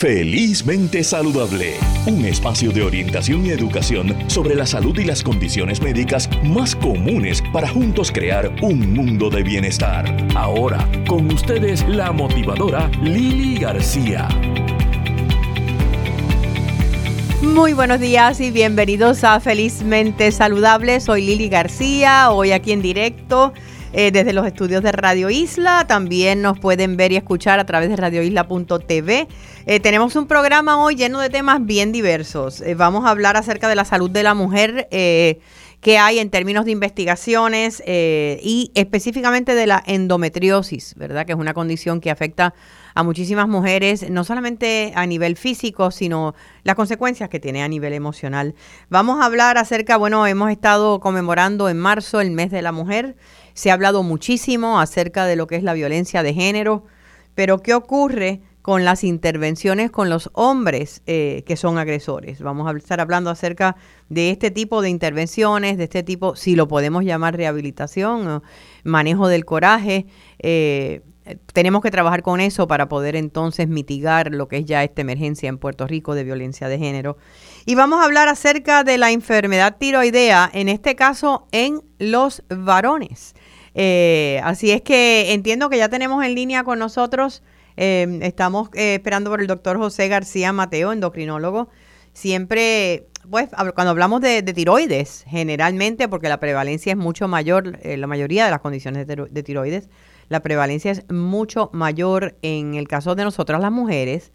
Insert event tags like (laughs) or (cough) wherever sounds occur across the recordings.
Felizmente Saludable, un espacio de orientación y educación sobre la salud y las condiciones médicas más comunes para juntos crear un mundo de bienestar. Ahora, con ustedes la motivadora Lili García. Muy buenos días y bienvenidos a Felizmente Saludable. Soy Lili García, hoy aquí en directo eh, desde los estudios de Radio Isla. También nos pueden ver y escuchar a través de radioisla.tv. Eh, tenemos un programa hoy lleno de temas bien diversos. Eh, vamos a hablar acerca de la salud de la mujer que hay en términos de investigaciones y específicamente de la endometriosis, ¿verdad? Que es una condición que afecta a muchísimas mujeres, no solamente a nivel físico, sino las consecuencias que tiene a nivel emocional. Vamos a hablar acerca, bueno, hemos estado conmemorando en marzo el mes de la mujer. Se ha hablado muchísimo acerca de lo que es la violencia de género, pero ¿qué ocurre con las intervenciones con los hombres eh, que son agresores? Vamos a estar hablando acerca de este tipo de intervenciones, de este tipo, si lo podemos llamar rehabilitación, manejo del coraje. Eh, tenemos que trabajar con eso para poder entonces mitigar lo que es ya esta emergencia en Puerto Rico de violencia de género. Y vamos a hablar acerca de la enfermedad tiroidea, en este caso en los varones. Eh, así es que entiendo que ya tenemos en línea con nosotros, eh, estamos eh, esperando por el doctor José García Mateo, endocrinólogo. Siempre, pues, cuando hablamos de, tiroides, generalmente, porque la prevalencia es mucho mayor, la mayoría de las condiciones de tiroides, la prevalencia es mucho mayor en el caso de nosotras las mujeres,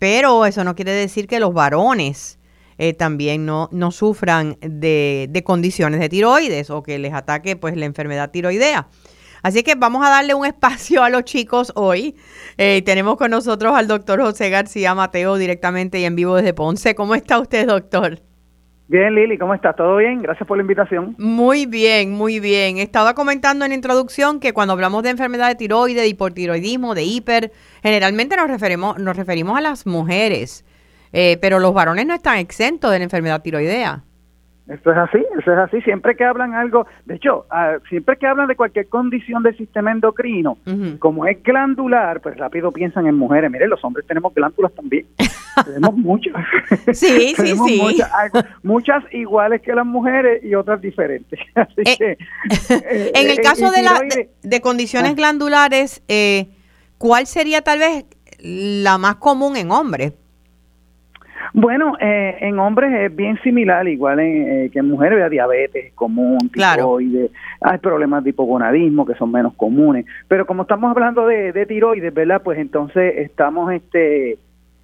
pero eso no quiere decir que los varones eh, también no, no sufran de, de, condiciones de tiroides o que les ataque pues la enfermedad tiroidea. Así que vamos a darle un espacio a los chicos hoy. Eh, tenemos con nosotros al doctor José García Mateo directamente y en vivo desde Ponce. ¿Cómo está usted, doctor? Bien, Lili, ¿cómo estás? ¿Todo bien? Gracias por la invitación. Muy bien, muy bien. Estaba comentando en la introducción que cuando hablamos de enfermedad de tiroides, de hipotiroidismo, de hiper, generalmente nos referimos, nos referimos a las mujeres. Eh, pero los varones no están exentos de la enfermedad tiroidea. Eso es así, eso es así. Siempre que hablan algo, de hecho, ah, siempre que hablan de cualquier condición del sistema endocrino, como es glandular, pues rápido piensan en mujeres. Miren, los hombres tenemos glándulas también. (laughs) tenemos muchas. Sí, sí, (laughs) sí. Muchas, iguales que las mujeres y otras diferentes. (laughs) Eh, eh, en el caso de, la, de, condiciones ah. glandulares, ¿cuál sería tal vez la más común en hombres? Bueno, eh, en hombres es bien similar, igual eh, que en mujeres, diabetes común, tiroides, hay problemas de hipogonadismo que son menos comunes, pero como estamos hablando de, tiroides, ¿verdad? Pues entonces estamos este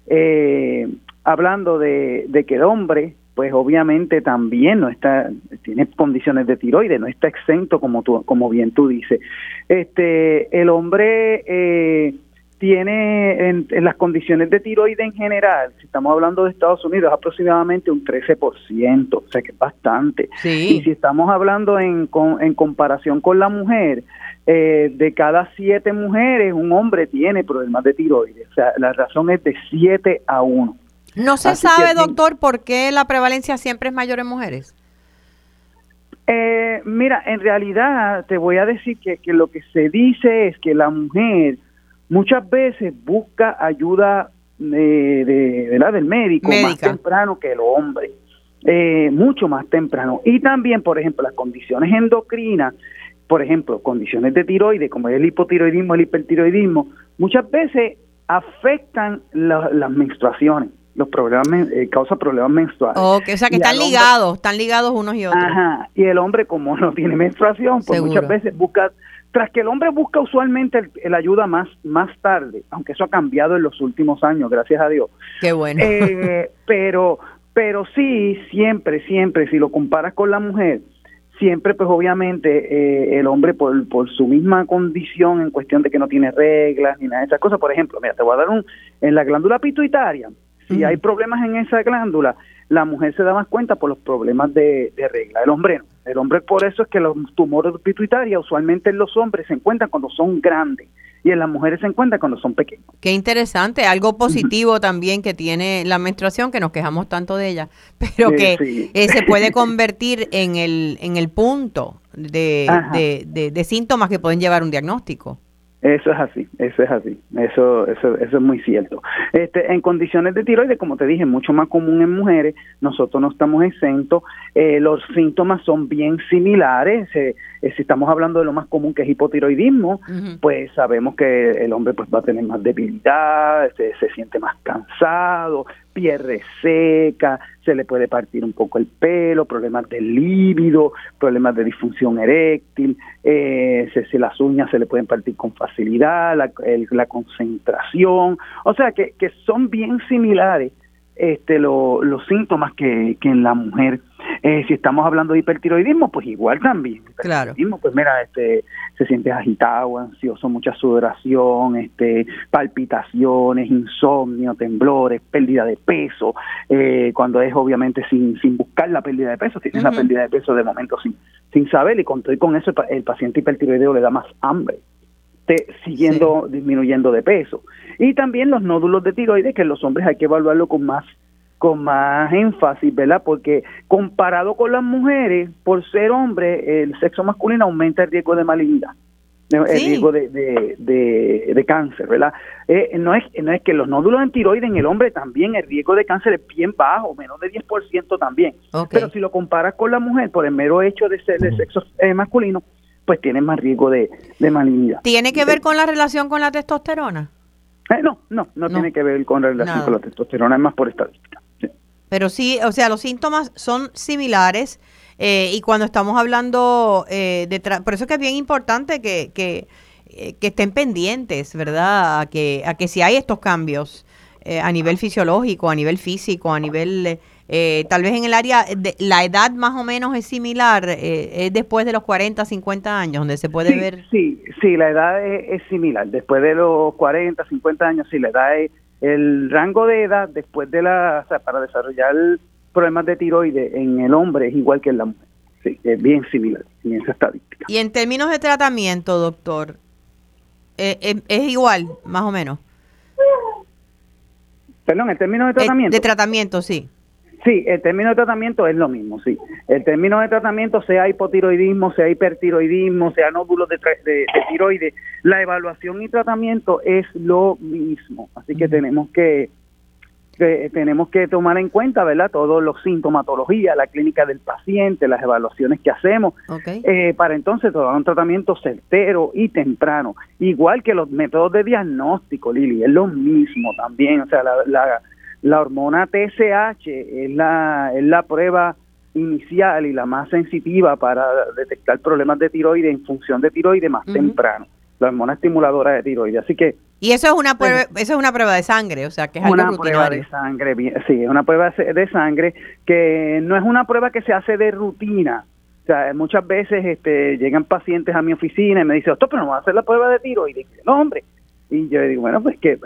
eh, hablando de, que el hombre, pues obviamente también no está, tiene condiciones de tiroides, no está exento como tú, como bien tú dices. Este, el hombre eh, tiene en, las condiciones de tiroides en general, si estamos hablando de Estados Unidos, aproximadamente un 13%, o sea que es bastante. Y si estamos hablando en, en comparación con la mujer, eh, de cada siete mujeres, un hombre tiene problemas de tiroides. O sea, la razón es de 7 a 1. ¿No se sabe, doctor, por qué la prevalencia siempre es mayor en mujeres? Eh, mira, en realidad te voy a decir que, que lo que se dice es que la mujer muchas veces busca ayuda de, de, del médico más temprano que el hombre, eh, mucho más temprano. Y también, por ejemplo, las condiciones endocrinas, por ejemplo, condiciones de tiroides, como el hipotiroidismo, el hipertiroidismo, muchas veces afectan las menstruaciones los problemas eh, causa problemas menstruales. o sea que están ligados, están ligados unos y otros. Ajá, y el hombre como (laughs) no tiene menstruación, pues muchas veces busca tras que el hombre busca usualmente el, ayuda más, más tarde, aunque eso ha cambiado en los últimos años, gracias a Dios. Qué bueno. Eh, (laughs) pero, pero sí, siempre, siempre, si lo comparas con la mujer, siempre pues obviamente eh, el hombre por, por su misma condición en cuestión de que no tiene reglas ni nada de esas cosas, por ejemplo, mira, te voy a dar un, en la glándula pituitaria, si hay problemas en esa glándula, la mujer se da más cuenta por los problemas de, de regla, el hombre no. El hombre por eso es que los tumores pituitarios usualmente en los hombres se encuentran cuando son grandes y en las mujeres se encuentran cuando son pequeños. Qué interesante, algo positivo (laughs) también que tiene la menstruación, que nos quejamos tanto de ella, (laughs) pero que eh, se puede (laughs) convertir en el, en el punto de, de, de síntomas que pueden llevar un diagnóstico. Eso es así, eso es así, eso, eso, eso es muy cierto. Este, en condiciones de tiroides, como te dije, mucho más común en mujeres, nosotros no estamos exentos, eh, los síntomas son bien similares, eh, eh, si estamos hablando de lo más común que es hipotiroidismo, pues sabemos que el hombre pues va a tener más debilidad, se, se siente más cansado, pierde seca, se le puede partir un poco el pelo, problemas de líbido, problemas de disfunción eréctil, eh, se, las uñas se le pueden partir con facilidad, la, la concentración, o sea que, que son bien similares este, los síntomas que, que en la mujer. Eh, si estamos hablando de hipertiroidismo, pues igual también. Claro. Pues mira, este, se siente agitado, ansioso, mucha sudoración, este, palpitaciones, insomnio, temblores, pérdida de peso. Eh, cuando es obviamente sin, sin buscar la pérdida de peso, tiene la pérdida de peso de momento sin, sin saber y con, con eso el, paciente hipertiroideo le da más hambre siguiendo disminuyendo de peso. Y también los nódulos de tiroides, que en los hombres hay que evaluarlo con más con más énfasis, ¿verdad? Porque comparado con las mujeres, por ser hombre, el sexo masculino aumenta el riesgo de malignidad, el riesgo de, de, de, cáncer, ¿verdad? Eh, no, es, no es que los nódulos en tiroides en el hombre también, el riesgo de cáncer es bien bajo, menos de 10% también. Pero si lo comparas con la mujer, por el mero hecho de ser de sexo eh, masculino, pues tienen más riesgo de, de malignidad. ¿Tiene que ver con la relación con la testosterona? Eh, no, no, no, tiene que ver con la relación con la testosterona, es más por estadística. Pero sí, o sea, los síntomas son similares eh, y cuando estamos hablando eh, de... Por eso es que es bien importante que, que, eh, que estén pendientes, ¿verdad? A que, a que si hay estos cambios a nivel fisiológico, a nivel físico, a nivel eh, tal vez en el área, de, la edad más o menos es similar, eh, es después de los 40, 50 años, donde se puede ver. Sí, sí, la edad es, similar. Después de los 40, 50 años, sí, la edad es el rango de edad después de la, o sea, para desarrollar problemas de tiroides en el hombre es igual que en la mujer. Sí, es bien similar en esa estadística. Y en términos de tratamiento, doctor, eh, es igual, más o menos. Perdón, en términos de tratamiento. de tratamiento, sí. Sí, el término de tratamiento es lo mismo, sí. El término de tratamiento, sea hipotiroidismo, sea hipertiroidismo, sea nódulos de, de, tiroides, la evaluación y tratamiento es lo mismo. Así que tenemos que, tenemos que tomar en cuenta, ¿verdad? Todos los sintomatologías, la clínica del paciente, las evaluaciones que hacemos, eh, para entonces tomar un tratamiento certero y temprano. Igual que los métodos de diagnóstico, Lili, es lo mismo también. O sea, la la hormona TSH es la, es la prueba inicial y la más sensitiva para detectar problemas de tiroides en función de tiroides más temprano, la hormona estimuladora de tiroides. Así que y eso es una prueba, eso es una prueba de sangre, o sea, que es una prueba de sangre, sí, es una prueba de sangre que no es una prueba que se hace de rutina. O sea, muchas veces este, llegan pacientes a mi oficina y me dicen, doctor, pero no va a hacer la prueba de tiroides. No, hombre, y yo digo, bueno, pues que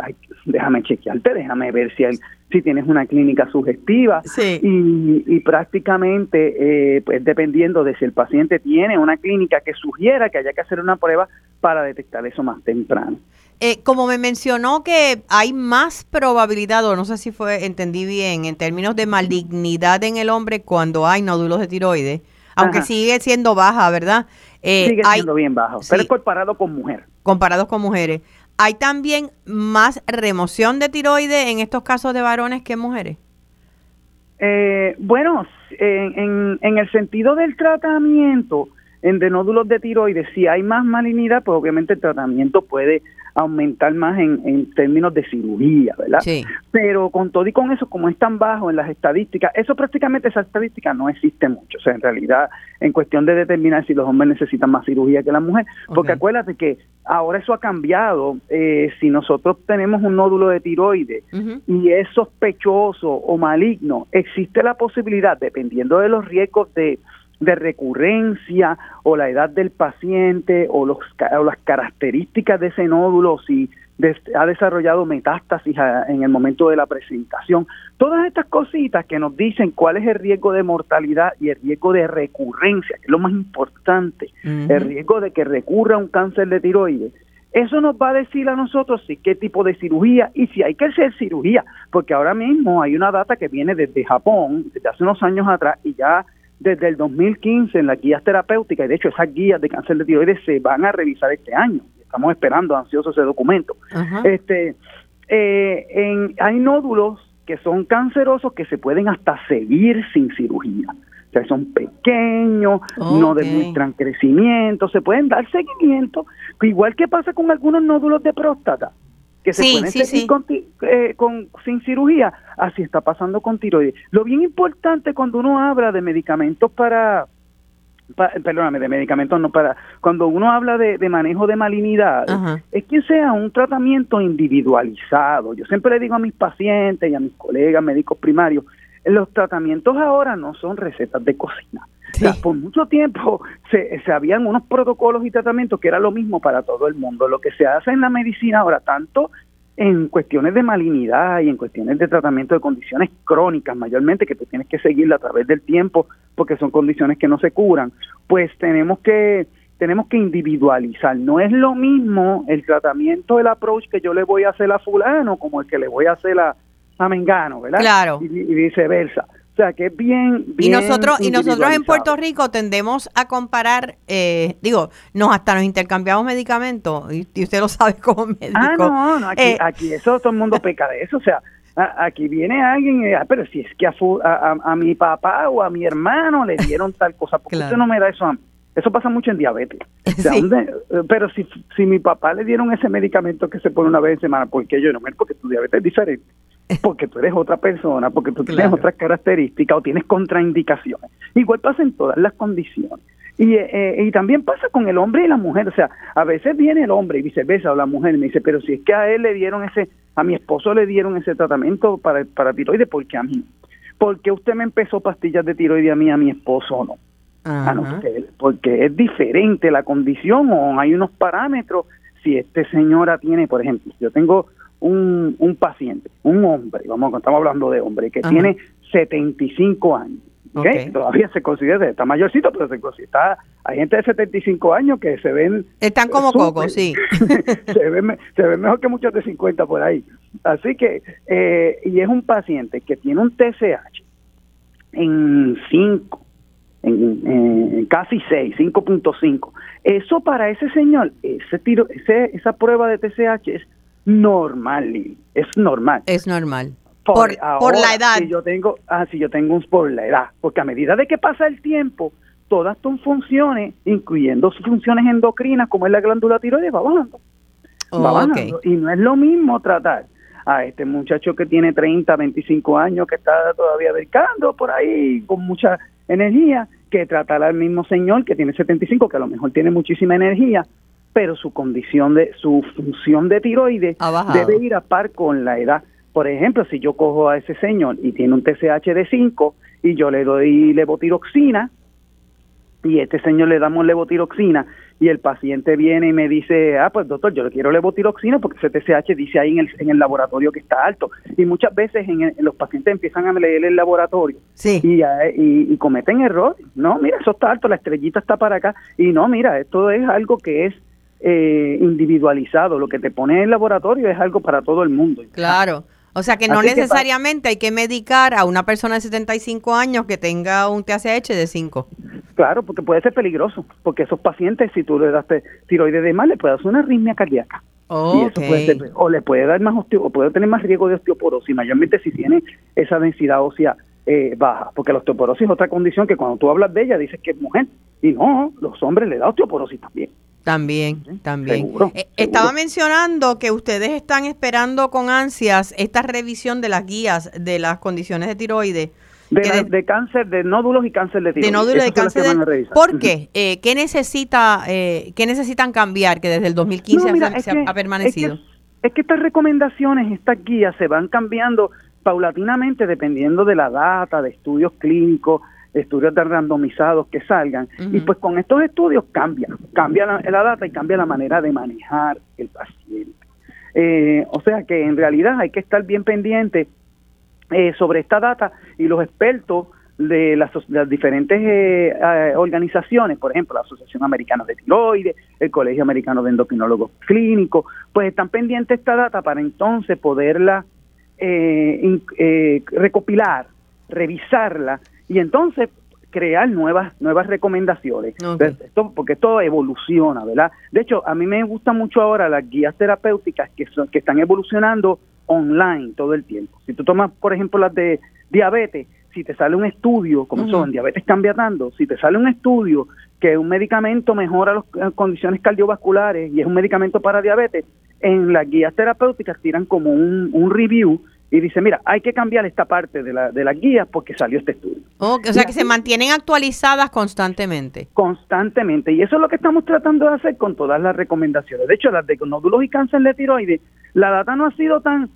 déjame chequearte, déjame ver si, hay, si tienes una clínica sugestiva. Y, y, prácticamente, eh, pues dependiendo de si el paciente tiene una clínica que sugiera que haya que hacer una prueba para detectar eso más temprano. Eh, como me mencionó que hay más probabilidad, o no sé si fue entendí bien, en términos de malignidad en el hombre cuando hay nódulos de tiroides, aunque sigue siendo baja, ¿verdad? Eh, sigue siendo bien bajo, pero es comparado con mujeres. Comparados con mujeres. ¿Hay también más remoción de tiroides en estos casos de varones que mujeres? Eh, bueno, en, en, el sentido del tratamiento en de nódulos de tiroides, si hay más malignidad, pues obviamente el tratamiento puede aumentar más en, en términos de cirugía, ¿verdad? Sí. Pero con todo y con eso, como es tan bajo en las estadísticas, eso prácticamente, esa estadística no existe mucho. O sea, en realidad, en cuestión de determinar si los hombres necesitan más cirugía que las mujeres, porque acuérdate que ahora eso ha cambiado. Eh, si nosotros tenemos un nódulo de tiroides y es sospechoso o maligno, existe la posibilidad, dependiendo de los riesgos de de recurrencia o la edad del paciente o, los, o las características de ese nódulo, si ha desarrollado metástasis en el momento de la presentación. Todas estas cositas que nos dicen cuál es el riesgo de mortalidad y el riesgo de recurrencia, que es lo más importante, el riesgo de que recurra un cáncer de tiroides. Eso nos va a decir a nosotros si qué tipo de cirugía y si hay que hacer cirugía, porque ahora mismo hay una data que viene desde Japón, desde hace unos años atrás, y ya desde el 2015 en las guías terapéuticas, y de hecho esas guías de cáncer de tiroides se van a revisar este año estamos esperando ansioso ese documento. Este, eh, en, hay nódulos que son cancerosos que se pueden hasta seguir sin cirugía. O sea, son pequeños, no demuestran crecimiento, se pueden dar seguimiento, igual que pasa con algunos nódulos de próstata, que se pueden seguir eh, con, sin cirugía, así está pasando con tiroides. Lo bien importante cuando uno habla de medicamentos para perdóname, de medicamentos no para, cuando uno habla de, manejo de malignidad, es que sea un tratamiento individualizado. Yo siempre le digo a mis pacientes y a mis colegas médicos primarios, los tratamientos ahora no son recetas de cocina. por mucho tiempo se, se habían unos protocolos y tratamientos que era lo mismo para todo el mundo. Lo que se hace en la medicina ahora, tanto en cuestiones de malignidad y en cuestiones de tratamiento de condiciones crónicas mayormente que tú tienes que seguirla a través del tiempo porque son condiciones que no se curan, pues tenemos que tenemos que individualizar. No es lo mismo el tratamiento, el approach que yo le voy a hacer a fulano como el que le voy a hacer a, a Mengano, ¿verdad? Claro. y viceversa. O sea, que es bien, y nosotros y nosotros en Puerto Rico tendemos a comparar, eh, digo, nos hasta nos intercambiamos medicamentos y, usted lo sabe como (laughs) médico. Ah, no, no, aquí, eh, aquí eso todo el mundo peca de eso, o sea, aquí viene alguien, y, ah, pero si es que a, a, mi papá o a mi hermano le dieron tal cosa, ¿por qué usted no me da eso a mí? Eso pasa mucho en diabetes. (laughs) pero si, si mi papá le dieron ese medicamento que se pone una vez en semana, ¿por qué yo no? Porque tu diabetes es diferente porque tú eres otra persona, porque tú tienes otras características o tienes contraindicaciones. Igual pasa en todas las condiciones. Y, eh, y también pasa con el hombre y la mujer, o sea, a veces viene el hombre y viceversa, o la mujer me dice, pero si es que a él le dieron ese, a mi esposo le dieron ese tratamiento para, para tiroides, ¿por qué a mí? ¿Por qué usted me empezó pastillas de tiroides a mí, a mi esposo no? Ah, no porque, porque es diferente la condición o hay unos parámetros. Si este señora tiene, por ejemplo, yo tengo un, un paciente, un hombre, vamos, estamos hablando de hombre, que tiene 75 años. ¿okay? Todavía se considera, está mayorcito, pero se considera, hay gente de 75 años que se ven... Están como cocos, sí. (laughs) se, ven, se ven mejor que muchos de 50 por ahí. Así que, eh, y es un paciente que tiene un TSH en 5, en, en, casi 6, 5.5. Eso para ese señor, ese tiro, ese, esa prueba de TSH es normal, es normal. Es normal. Por, por, la edad. Si yo tengo, ah, si yo tengo un por la edad, porque a medida de que pasa el tiempo, todas tus funciones, incluyendo sus funciones endocrinas, como es la glándula tiroides, va bajando. va bajando. Y no es lo mismo tratar a este muchacho que tiene 30, 25 años, que está todavía dedicando por ahí con mucha energía, que tratar al mismo señor que tiene 75, que a lo mejor tiene muchísima energía, pero su condición de su función de tiroides debe ir a par con la edad. Por ejemplo, si yo cojo a ese señor y tiene un TSH de 5 y yo le doy levotiroxina y este señor le damos levotiroxina y el paciente viene y me dice, ah, pues doctor, yo le quiero levotiroxina porque ese TSH dice ahí en el, en el laboratorio que está alto. Y muchas veces en, los pacientes empiezan a leer el laboratorio y, y, cometen errores. No, mira, eso está alto, la estrellita está para acá. Y no, mira, esto es algo que es eh, individualizado. Lo que te pone en el laboratorio es algo para todo el mundo. Claro. O sea que no necesariamente hay que medicar a una persona de 75 años que tenga un TSH de 5. Claro, porque puede ser peligroso, porque esos pacientes, si tú le das tiroides de mal, le puede dar una arritmia cardíaca. o le puede dar más osteo, o puede tener más riesgo de osteoporosis, mayormente si tiene esa densidad ósea eh, baja, porque la osteoporosis es otra condición que cuando tú hablas de ella dices que es mujer, y no, los hombres le da osteoporosis también. También, también. Eh, estaba mencionando que ustedes están esperando con ansias esta revisión de las guías de las condiciones de tiroides. De, cáncer, de nódulos y cáncer de tiroides. De nódulos y cáncer de... ¿Por qué? Eh, ¿qué, necesita, eh, ¿Qué necesitan cambiar que desde el 2015 ha, permanecido? Es que, estas recomendaciones, estas guías se van cambiando paulatinamente dependiendo de la data, de estudios clínicos, estudios de randomizados que salgan. Y pues con estos estudios cambia, cambia la, data y cambia la manera de manejar el paciente. Eh, o sea que en realidad hay que estar bien pendiente eh, sobre esta data y los expertos de las, diferentes eh, organizaciones, por ejemplo, la Asociación Americana de Tiroides, el Colegio Americano de Endocrinólogos Clínicos, pues están pendientes de esta data para entonces poderla recopilar, revisarla y entonces crear nuevas nuevas recomendaciones. Esto, porque esto evoluciona verdad de hecho a mí me gusta mucho ahora las guías terapéuticas que son que están evolucionando online todo el tiempo. Si tú tomas por ejemplo las de diabetes si te sale un estudio como son diabetes cambia tanto si te sale un estudio que un medicamento mejora las condiciones cardiovasculares y es un medicamento para diabetes en las guías terapéuticas tiran como un, un review y dice, mira, hay que cambiar esta parte de la, de la guía porque salió este estudio. o sea, que se mantienen actualizadas constantemente. Constantemente. Y eso es lo que estamos tratando de hacer con todas las recomendaciones. De hecho, las de nódulos y cáncer de tiroides, la data no ha sido tan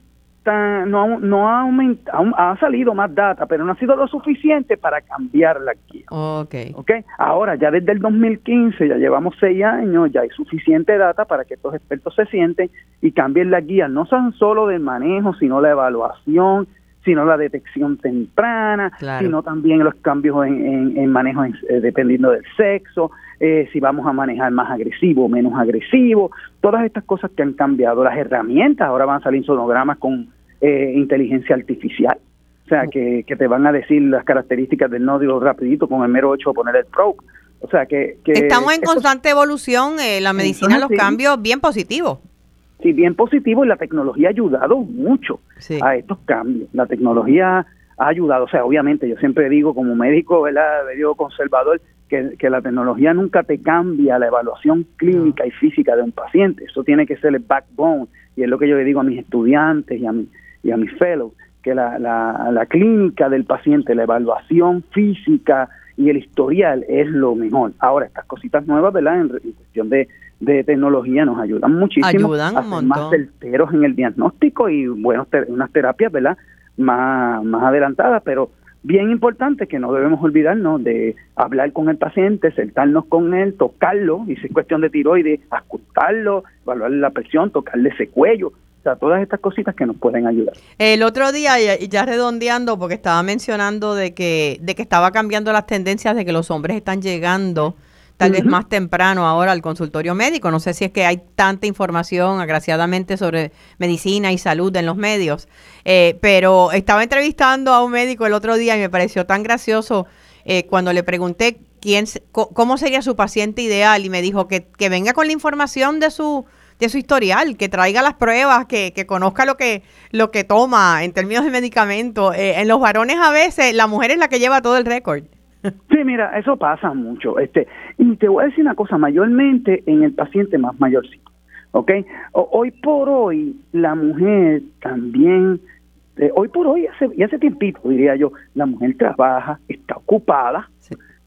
no, no ha aumentado, ha salido más data, pero no ha sido lo suficiente para cambiar la guía. Okay. Okay. Ahora, ya desde el 2015, ya llevamos seis años, ya hay suficiente data para que estos expertos se sienten y cambien la guía, no son solo del manejo, sino la evaluación, sino la detección temprana, sino también los cambios en, en, manejo eh, dependiendo del sexo, eh, si vamos a manejar más agresivo o menos agresivo, todas estas cosas que han cambiado, las herramientas, ahora van a salir sonogramas con eh, inteligencia artificial. O sea, que, que, te van a decir las características del nódulo rapidito con el mero hecho de poner el probe. O sea, que... Estamos en constante evolución, eh, la medicina, los cambios bien positivos. Sí, bien positivo y la tecnología ha ayudado mucho a estos cambios. La tecnología ha ayudado, o sea, obviamente yo siempre digo como médico, ¿verdad? Medio conservador, que, que, la tecnología nunca te cambia la evaluación clínica y física de un paciente. Eso tiene que ser el backbone y es lo que yo le digo a mis estudiantes y a, mi, y a mis fellows, que la, la, la clínica del paciente, la evaluación física y el historial es lo mejor. Ahora, estas cositas nuevas, ¿verdad? En, cuestión de, de, tecnología nos ayudan muchísimo ayudan a ser más certeros en el diagnóstico y bueno, unas terapias, ¿verdad? Más, más adelantadas, pero bien importante que no debemos olvidarnos de hablar con el paciente, sentarnos con él, tocarlo, y si es cuestión de tiroides, ascultarlo, evaluarle la presión, tocarle ese cuello, sea, todas estas cositas que nos pueden ayudar. El otro día, ya redondeando, porque estaba mencionando de que, de que estaba cambiando las tendencias de que los hombres están llegando tal vez más temprano ahora al consultorio médico. No sé si es que hay tanta información, agraciadamente, sobre medicina y salud en los medios, eh, pero estaba entrevistando a un médico el otro día y me pareció tan gracioso eh, cuando le pregunté quién, cómo sería su paciente ideal y me dijo que, que venga con la información de su de su historial, que traiga las pruebas, que, que conozca lo que, lo que toma en términos de medicamentos. Eh, en los varones a veces la mujer es la que lleva todo el récord. (laughs) Sí, mira, eso pasa mucho. Este, y te voy a decir una cosa, mayormente en el paciente más mayorcito. ¿Ok? hoy por hoy, la mujer también, eh, hoy por hoy, hace, y hace tiempito, diría yo, la mujer trabaja, está ocupada,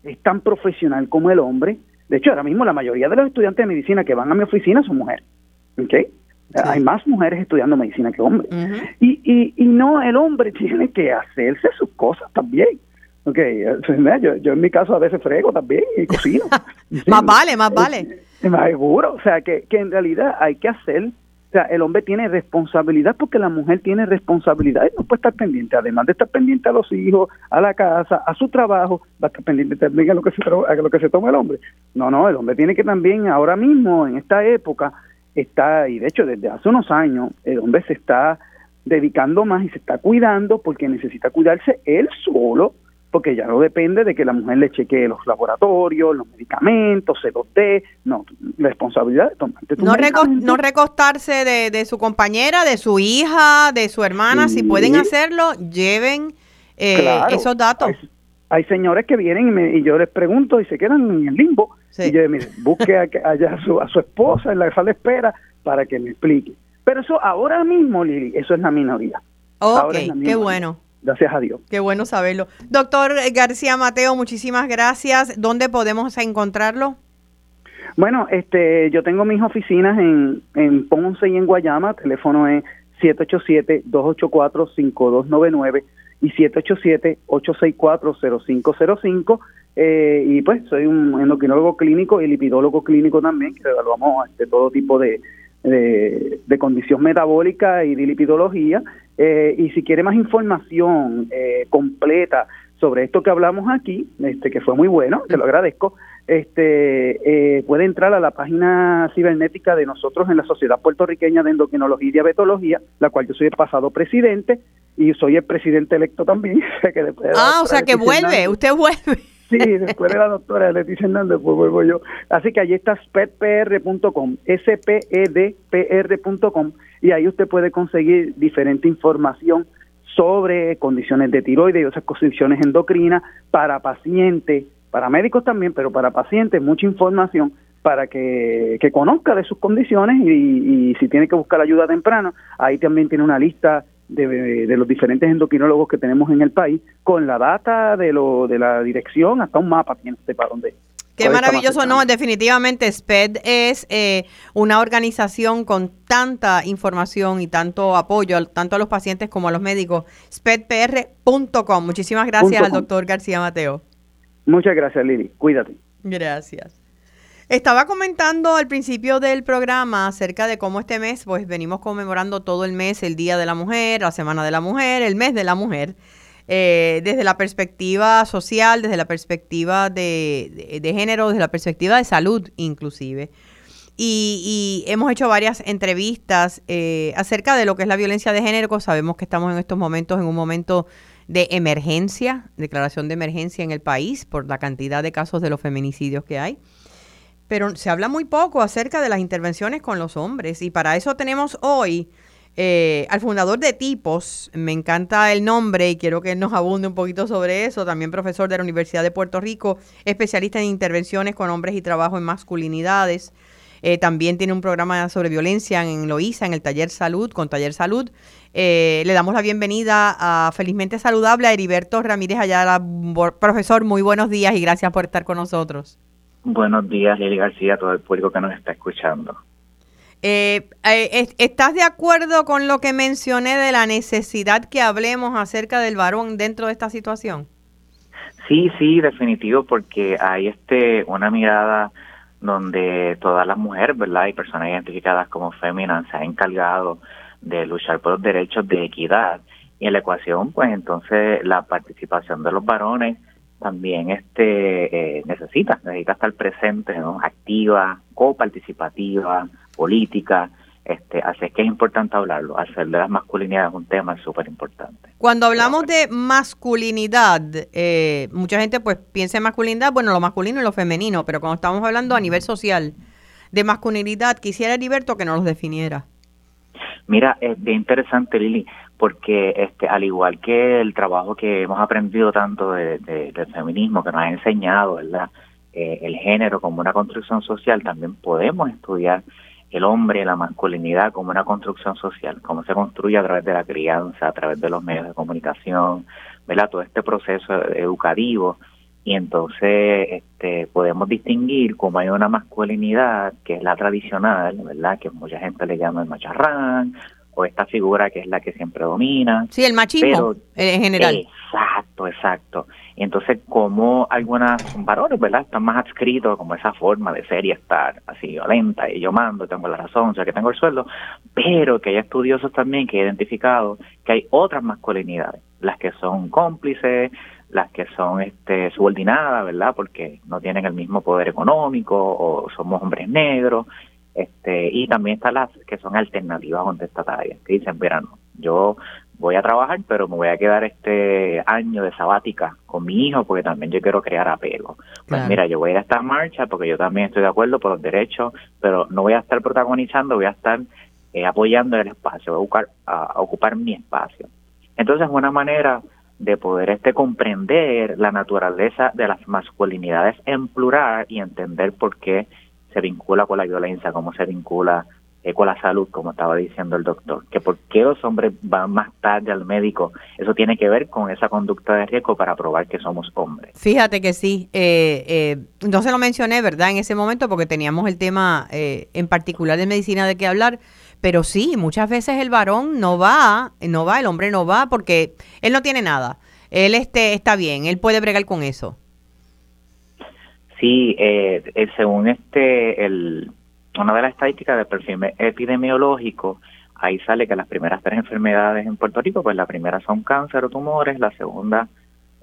es tan profesional como el hombre. De hecho, ahora mismo la mayoría de los estudiantes de medicina que van a mi oficina son mujeres. ¿Ok? Hay más mujeres estudiando medicina que hombres. y, y, y no, el hombre (laughs) tiene que hacerse sus cosas también. Ok, yo, yo en mi caso a veces frego también y cocino. (laughs) más vale, más vale. Más seguro, o sea, que, que en realidad hay que hacer, o sea, el hombre tiene responsabilidad porque la mujer tiene responsabilidad y no puede estar pendiente, además de estar pendiente a los hijos, a la casa, a su trabajo, va a estar pendiente también a lo que se, a lo que se toma el hombre. No, no, el hombre tiene que también, ahora mismo, en esta época, está, y de hecho desde hace unos años, el hombre se está dedicando más y se está cuidando porque necesita cuidarse él solo, porque ya no depende de que la mujer le chequee los laboratorios, los medicamentos, se los dé, no, responsabilidad de tomarte no, no recostarse de, de, su compañera, de su hija, de su hermana, si pueden hacerlo, lleven eh, esos datos. Hay, señores que vienen y, me, y, yo les pregunto y se quedan en el limbo. Y yo, mire, busque allá a su, a su esposa en la sala de espera para que me explique. Pero eso ahora mismo, Lili, eso es la minoría. Ok, qué bueno. Gracias a Dios. Qué bueno saberlo. Doctor García Mateo, muchísimas gracias. ¿Dónde podemos encontrarlo? Bueno, este, yo tengo mis oficinas en, en Ponce y en Guayama. teléfono es 787-284-5299. Y 787-864-0505. Eh, y pues soy un endocrinólogo clínico y lipidólogo clínico también, que evaluamos este, todo tipo de, de, condición metabólica y de lipidología. Eh, y si quiere más información eh, completa sobre esto que hablamos aquí, este que fue muy bueno, te lo agradezco, este eh, puede entrar a la página cibernética de nosotros en la Sociedad Puertorriqueña de Endocrinología y Diabetología, la cual yo soy el pasado presidente y soy el presidente electo también. ah, (laughs) o sea que vuelve, usted vuelve. Sí, (laughs) después de la doctora Leticia Hernández, pues vuelvo yo. Así que allí está spedpr.com, spedpr.com, y ahí usted puede conseguir diferente información sobre condiciones de tiroides y otras condiciones endocrinas para pacientes, para médicos también, pero para pacientes, mucha información para que, conozca de sus condiciones y, y si tiene que buscar ayuda temprana, ahí también tiene una lista de, los diferentes endocrinólogos que tenemos en el país, con la data de, lo, de la dirección, hasta un mapa tiene usted para dónde. Qué maravilloso, no, definitivamente SPED es eh, una organización con tanta información y tanto apoyo, tanto a los pacientes como a los médicos. SPEDPR.com. Muchísimas gracias al doctor García Mateo. Muchas gracias, Lili. Cuídate. Gracias. Estaba comentando al principio del programa acerca de cómo este mes, pues venimos conmemorando todo el mes el Día de la Mujer, la Semana de la Mujer, el mes de la mujer, eh, desde la perspectiva social, desde la perspectiva de, género, desde la perspectiva de salud inclusive. Y, hemos hecho varias entrevistas eh, acerca de lo que es la violencia de género. Sabemos que estamos en estos momentos en un momento de emergencia, declaración de emergencia en el país por la cantidad de casos de los feminicidios que hay pero se habla muy poco acerca de las intervenciones con los hombres. Y para eso tenemos hoy eh, al fundador de Tipos, me encanta el nombre y quiero que nos abunde un poquito sobre eso, también profesor de la Universidad de Puerto Rico, especialista en intervenciones con hombres y trabajo en masculinidades. Eh, también tiene un programa sobre violencia en Loíza, en el Taller Salud, con Taller Salud. Eh, le damos la bienvenida a Felizmente Saludable a Heriberto Ramírez Ayala. Profesor, muy buenos días y gracias por estar con nosotros. Buenos días, Lili García, a todo el público que nos está escuchando. Eh, eh ¿Estás de acuerdo con lo que mencioné de la necesidad que hablemos acerca del varón dentro de esta situación? Sí, sí, definitivo, porque hay este una mirada donde todas las mujeres, ¿verdad? Y personas identificadas como féminas se han encargado de luchar por los derechos de equidad. Y en la ecuación, pues entonces la participación de los varones también este eh, necesita, necesita estar presente, ¿no? activa, coparticipativa, política, este, así es que es importante hablarlo, hacer de las masculinidades un tema súper importante. Cuando hablamos de masculinidad, eh, mucha gente pues piensa en masculinidad, bueno, lo masculino y lo femenino, pero cuando estamos hablando a nivel social de masculinidad, quisiera Heriberto que nos los definiera. Mira, es bien interesante, Lili, porque este, al igual que el trabajo que hemos aprendido tanto de, del feminismo, que nos ha enseñado, ¿verdad? Eh, el género como una construcción social, también podemos estudiar el hombre la masculinidad como una construcción social, cómo se construye a través de la crianza, a través de los medios de comunicación, ¿verdad? Todo este proceso educativo y entonces este, podemos distinguir cómo hay una masculinidad que es la tradicional, ¿verdad? Que mucha gente le llama el macharrán o esta figura que es la que siempre domina. Sí, el machismo en general. Exacto, exacto. Y entonces, como algunas varones, ¿verdad? Están más adscritos como esa forma de ser y estar así violenta y yo mando, tengo la razón, o sea, que tengo el sueldo, pero que hay estudiosos también que han identificado que hay otras masculinidades, las que son cómplices, las que son este, subordinadas, ¿verdad? Porque no tienen el mismo poder económico o somos hombres negros, este, y también están las que son alternativas contestatarias, que dicen, verano, yo voy a trabajar, pero me voy a quedar este año de sabática con mi hijo porque también yo quiero crear apego. Pues mira, yo voy a ir a esta marcha porque yo también estoy de acuerdo por los derechos, pero no voy a estar protagonizando, voy a estar eh, apoyando el espacio, voy a, buscar, a, ocupar mi espacio. Entonces, es una manera de poder este comprender la naturaleza de las masculinidades en plural y entender por qué se vincula con la violencia, cómo se vincula eh, con la salud, como estaba diciendo el doctor, que por qué los hombres van más tarde al médico, eso tiene que ver con esa conducta de riesgo para probar que somos hombres. Fíjate que sí, eh, eh, no se lo mencioné, ¿verdad? En ese momento porque teníamos el tema en particular de medicina de qué hablar, pero sí, muchas veces el varón no va, no va, el hombre no va porque él no tiene nada. Él este, está bien, él puede bregar con eso. Sí, eh, eh, según este, el, una de las estadísticas del perfil epidemiológico, ahí sale que las primeras tres enfermedades en Puerto Rico, pues la primera son cáncer o tumores, la segunda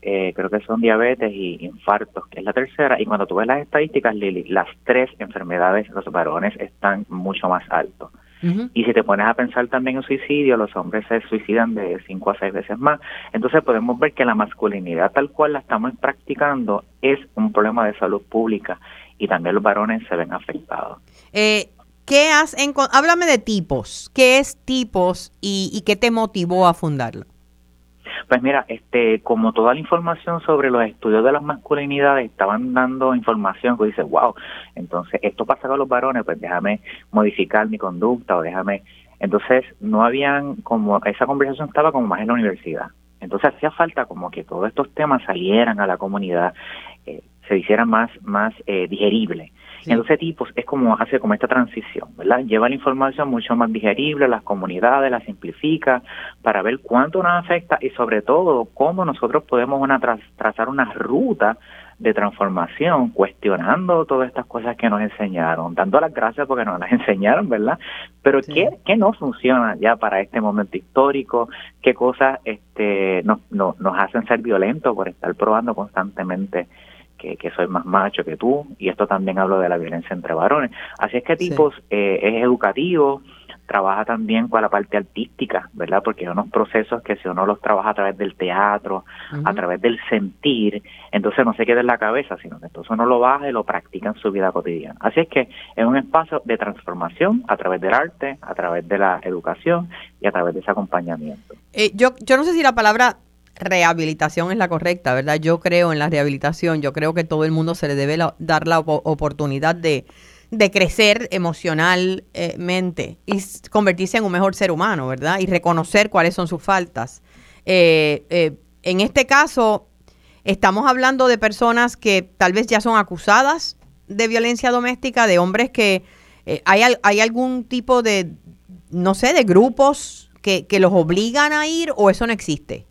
eh, creo que son diabetes y infartos, que es la tercera, y cuando tú ves las estadísticas, Lili, las tres enfermedades, los varones están mucho más altos. Y si te pones a pensar también en suicidio, los hombres se suicidan de cinco a seis veces más. Entonces podemos ver que la masculinidad tal cual la estamos practicando es un problema de salud pública y también los varones se ven afectados. Eh, ¿Qué has Háblame de tipos. ¿Qué es tipos y, y qué te motivó a fundarlo? Pues mira, este, como toda la información sobre los estudios de las masculinidades estaban dando información que dice, wow, entonces esto pasa con los varones, pues déjame modificar mi conducta o déjame. Entonces no habían como, esa conversación estaba como más en la universidad. Entonces hacía falta como que todos estos temas salieran a la comunidad, eh, se hicieran más, más eh, digerible. Entonces tipos es como hace como esta transición, ¿verdad? Lleva la información mucho más digerible a las comunidades, la simplifica para ver cuánto nos afecta y sobre todo cómo nosotros podemos una trazar una ruta de transformación, cuestionando todas estas cosas que nos enseñaron, dando las gracias porque nos las (laughs) enseñaron, ¿verdad? Pero ¿qué, ¿qué, no funciona ya para este momento histórico? ¿Qué cosas este, nos, nos, nos hacen ser violentos por estar probando constantemente que, soy más macho que tú, y esto también hablo de la violencia entre varones. Así es que tipos eh, es educativo, trabaja también con la parte artística, ¿verdad? Porque hay unos procesos que si uno los trabaja a través del teatro, a través del sentir, entonces no se queda en la cabeza, sino que entonces uno lo baja y lo practica en su vida cotidiana. Así es que es un espacio de transformación a través del arte, a través de la educación y a través de ese acompañamiento. Eh, yo, yo no sé si la palabra rehabilitación es la correcta, ¿verdad? Yo creo en la rehabilitación, yo creo que todo el mundo se le debe dar la oportunidad de, crecer emocionalmente y convertirse en un mejor ser humano, ¿verdad? Y reconocer cuáles son sus faltas. Eh, eh, en este caso, estamos hablando de personas que tal vez ya son acusadas de violencia doméstica, de hombres que eh, hay, hay algún tipo de, no sé, de grupos que, que los obligan a ir o eso no existe.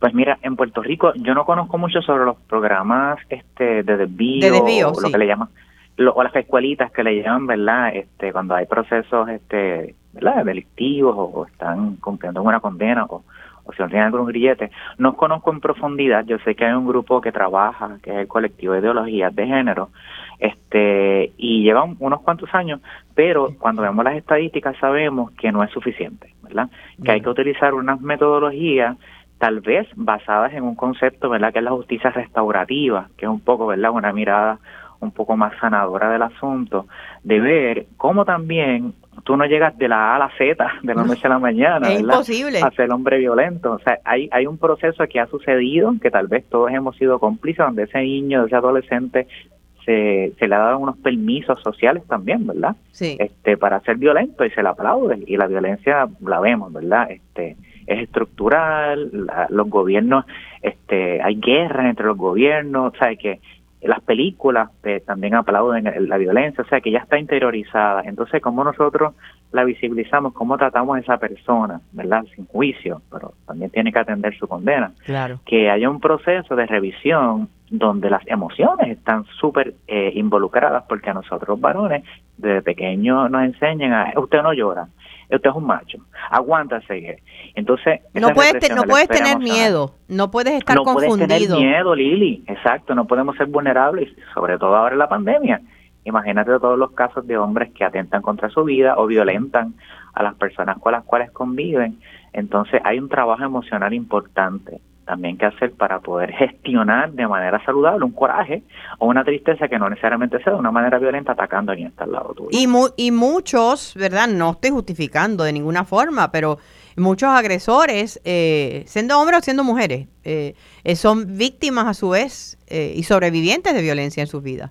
Pues mira, en Puerto Rico yo no conozco mucho sobre los programas este de desvío, lo que le llaman, o las escuelitas que le llaman, ¿verdad? Este, cuando hay procesos este, ¿verdad? delictivos o, están cumpliendo una condena o, o se con un grillete. No conozco en profundidad, yo sé que hay un grupo que trabaja, que es el colectivo de ideologías de género, este y llevan unos cuantos años, pero cuando vemos las estadísticas sabemos que no es suficiente, ¿verdad? Que hay que utilizar unas metodologías tal vez basadas en un concepto, ¿verdad?, que es la justicia restaurativa, que es un poco, ¿verdad?, una mirada un poco más sanadora del asunto, de ver cómo también tú no llegas de la A a la Z de la (laughs) noche a la mañana, es imposible. a ser hombre violento. O sea, hay, hay un proceso que ha sucedido, que tal vez todos hemos sido cómplices, donde ese niño, ese adolescente se, se le ha dado unos permisos sociales también, ¿verdad? Sí. Este, para ser violento y se le aplaude y la violencia la vemos, ¿verdad? Este, es estructural, los gobiernos, este, hay guerras entre los gobiernos, o sea, que las películas eh, también aplauden la violencia, o sea, que ya está interiorizada. Entonces, ¿cómo nosotros la visibilizamos? ¿Cómo tratamos a esa persona, verdad? Sin juicio, pero también tiene que atender su condena. Claro. Que haya un proceso de revisión donde las emociones están súper eh, involucradas, porque a nosotros varones, desde pequeños nos enseñan a, usted no llora, usted es un macho, aguántase. Entonces, no puedes, no puedes tener miedo, no puedes estar no confundido. No puedes tener miedo, Lili, exacto, no podemos ser vulnerables, sobre todo ahora en la pandemia. Imagínate todos los casos de hombres que atentan contra su vida o violentan a las personas con las cuales conviven. Entonces hay un trabajo emocional importante también que hacer para poder gestionar de manera saludable un coraje o una tristeza que no necesariamente sea de una manera violenta atacando a quien está al lado tuyo. Y, y muchos, ¿verdad? No estoy justificando de ninguna forma, pero muchos agresores, eh, siendo hombres o siendo mujeres, eh, eh, son víctimas a su vez y sobrevivientes de violencia en sus vidas.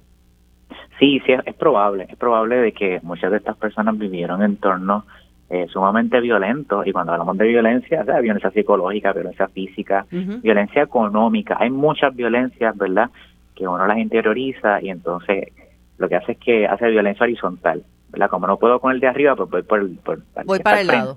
Sí, sí, es probable, es probable de que muchas de estas personas vivieron en entornos eh, sumamente violentos y cuando hablamos de violencia, o violencia psicológica, violencia física, violencia económica, hay muchas violencias, ¿verdad?, que uno las interioriza y entonces lo que hace es que hace violencia horizontal. ¿verdad? Como no puedo con el de arriba, pues voy por, por, voy para el lado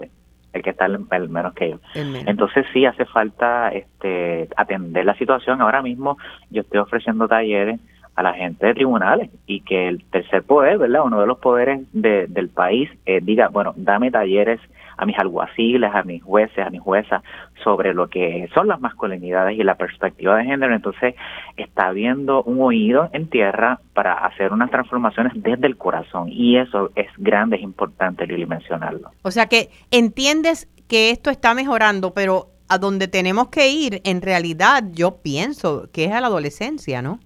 el que está el, menos que yo. Entonces sí hace falta este atender la situación. Ahora mismo yo estoy ofreciendo talleres a la gente de tribunales y que el tercer poder, ¿verdad? Uno de los poderes del país eh, diga, bueno, dame talleres a mis alguaciles, a mis jueces, a mis juezas sobre lo que son las masculinidades y la perspectiva de género. Entonces está habiendo un oído en tierra para hacer unas transformaciones desde el corazón y eso es grande, es importante, Lili, mencionarlo. O sea que entiendes que esto está mejorando, pero a donde tenemos que ir, en realidad, yo pienso que es a la adolescencia, ¿no?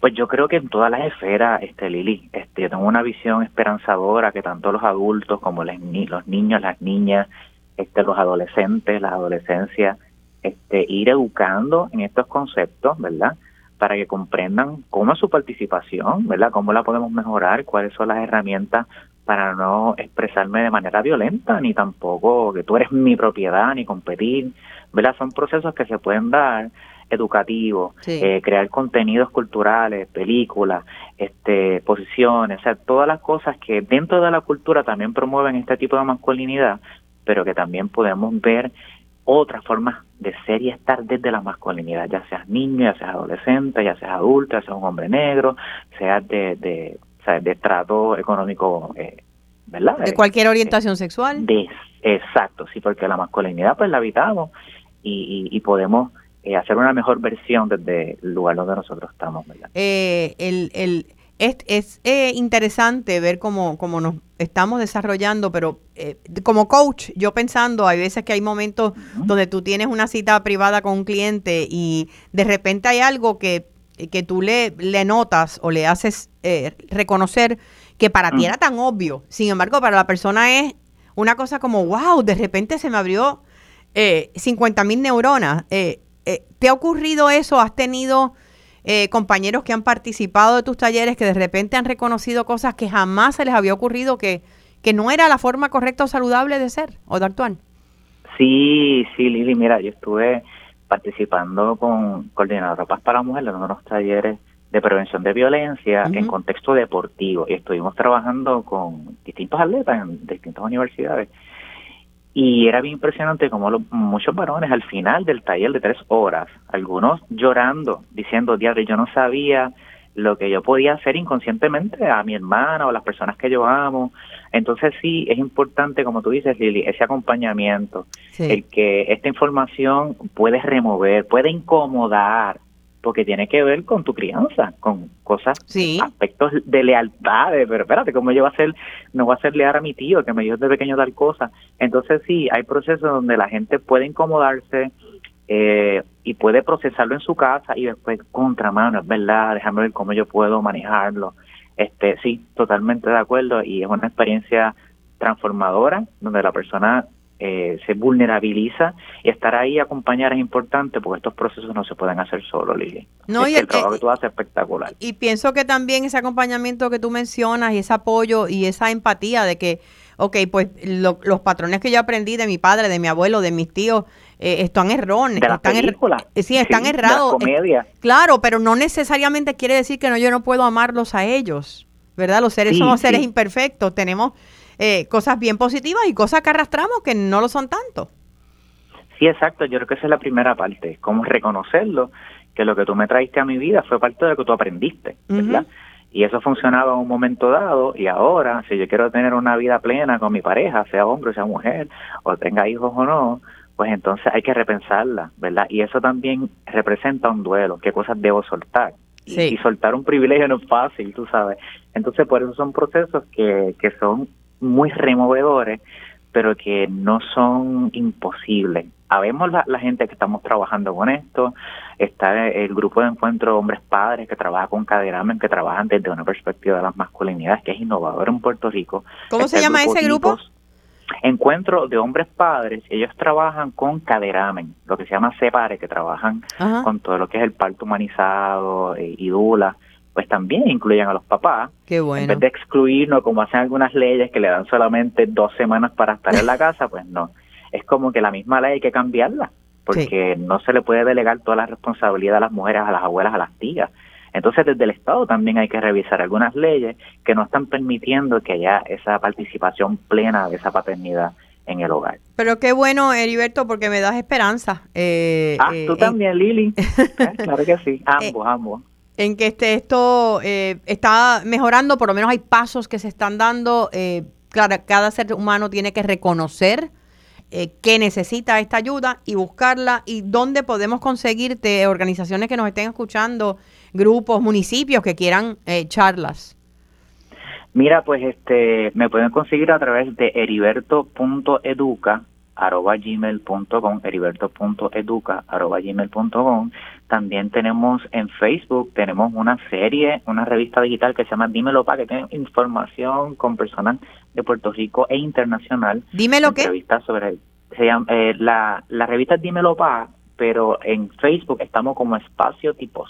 Pues yo creo que en todas las esferas, este Lili, este, yo tengo una visión esperanzadora que tanto los adultos como los, niños, las niñas, este, los adolescentes, las adolescencias, este, ir educando en estos conceptos, ¿verdad? Para que comprendan cómo es su participación, ¿verdad? Cómo la podemos mejorar, cuáles son las herramientas para no expresarme de manera violenta, ni tampoco que tú eres mi propiedad, ni competir, ¿verdad? Son procesos que se pueden dar educativo, eh, crear contenidos culturales, películas, este, posiciones, o sea, todas las cosas que dentro de la cultura también promueven este tipo de masculinidad, pero que también podemos ver otras formas de ser y estar desde la masculinidad, ya seas niño, ya seas adolescente, ya seas adulto, ya seas un hombre negro, seas de, de, de estrato económico, eh, ¿verdad? De cualquier orientación sexual. De, exacto, sí, porque la masculinidad pues la habitamos y, y podemos eh, hacer una mejor versión desde el lugar donde nosotros estamos. Eh, el, el, es es eh, interesante ver cómo, cómo nos estamos desarrollando, pero eh, como coach, yo pensando, hay veces que hay momentos donde tú tienes una cita privada con un cliente y de repente hay algo que, que tú le, le notas o le haces reconocer que para ti era tan obvio. Sin embargo, para la persona es una cosa como, wow, de repente se me abrió eh, 50 mil neuronas. Eh, eh, ¿Te ha ocurrido eso? ¿Has tenido eh, compañeros que han participado de tus talleres que de repente han reconocido cosas que jamás se les había ocurrido que, que no era la forma correcta o saludable de ser o de actuar? Sí, sí, Lili, mira, yo estuve participando con Coordinador Paz para Mujeres en unos talleres de prevención de violencia en contexto deportivo y estuvimos trabajando con distintos atletas en distintas universidades y era bien impresionante como muchos varones al final del taller de tres horas, algunos llorando, diciendo, diablo, yo no sabía lo que yo podía hacer inconscientemente a mi hermana o a las personas que yo amo. Entonces sí, es importante, como tú dices, Lili, ese acompañamiento, el que esta información puede remover, puede incomodar, porque tiene que ver con tu crianza, con cosas, aspectos de lealtad, pero espérate, ¿cómo yo voy a ser, no voy a ser leal a mi tío que me dio de pequeño tal cosa? Entonces sí, hay procesos donde la gente puede incomodarse eh, y puede procesarlo en su casa y después, contramano, es verdad, déjame ver cómo yo puedo manejarlo. Este, sí, totalmente de acuerdo y es una experiencia transformadora donde la persona eh, se vulnerabiliza y estar ahí a acompañar es importante porque estos procesos no se pueden hacer solo, Lili. No, y el, trabajo que tú haces es espectacular. Y pienso que también ese acompañamiento que tú mencionas y ese apoyo y esa empatía de que, ok, pues los patrones que yo aprendí de mi padre, de mi abuelo, de mis tíos, eh, están erróneos. están er sí, están errados. claro, pero no necesariamente quiere decir que no yo no puedo amarlos a ellos, ¿verdad? Los seres somos seres imperfectos, tenemos eh, cosas bien positivas y cosas que arrastramos que no lo son tanto. Sí, exacto. Yo creo que esa es la primera parte, como reconocerlo, que lo que tú me traiste a mi vida fue parte de lo que tú aprendiste, ¿verdad? Y eso funcionaba en un momento dado y ahora, si yo quiero tener una vida plena con mi pareja, sea hombre, sea mujer, o tenga hijos o no, pues entonces hay que repensarla, ¿verdad? Y eso también representa un duelo, qué cosas debo soltar. Y, soltar un privilegio no es fácil, tú sabes. Entonces, por eso son procesos que, que son muy removedores, pero que no son imposibles. Habemos la, gente que estamos trabajando con esto, está el grupo de encuentro Hombres Padres que trabaja con Caderamen, que trabajan desde una perspectiva de las masculinidades, que es innovador en Puerto Rico. ¿Cómo se llama ese grupo? Encuentro de Hombres Padres, ellos trabajan con Caderamen, lo que se llama Separe, que trabajan con todo lo que es el parto humanizado eh, y Dula pues también incluyan a los papás. Qué bueno. En vez de excluirnos, como hacen algunas leyes que le dan solamente dos semanas para estar en la casa, pues no. Es como que la misma ley hay que cambiarla, porque no se le puede delegar toda la responsabilidad a las mujeres, a las abuelas, a las tías. Entonces, desde el Estado también hay que revisar algunas leyes que no están permitiendo que haya esa participación plena de esa paternidad en el hogar. Pero qué bueno, Heriberto, porque me das esperanza. Eh, ah, tú eh, también, Lili. (laughs) Eh, claro que sí, ambos, ambos. En que este, esto está mejorando, por lo menos hay pasos que se están dando. claro, cada ser humano tiene que reconocer que necesita esta ayuda y buscarla y dónde podemos conseguirte organizaciones que nos estén escuchando, grupos, municipios que quieran charlas. Mira, pues este me pueden conseguir a través de eriberto.educa arroba gmail.com, eriberto.educa arroba gmail.com. También tenemos en Facebook, tenemos una serie, una revista digital que se llama Dímelo Pa, que tiene información con personas de Puerto Rico e internacional. Dímelo qué. sobre, se llama, eh, la, la revista Dímelo Pa, pero en Facebook estamos como Espacio Tipos.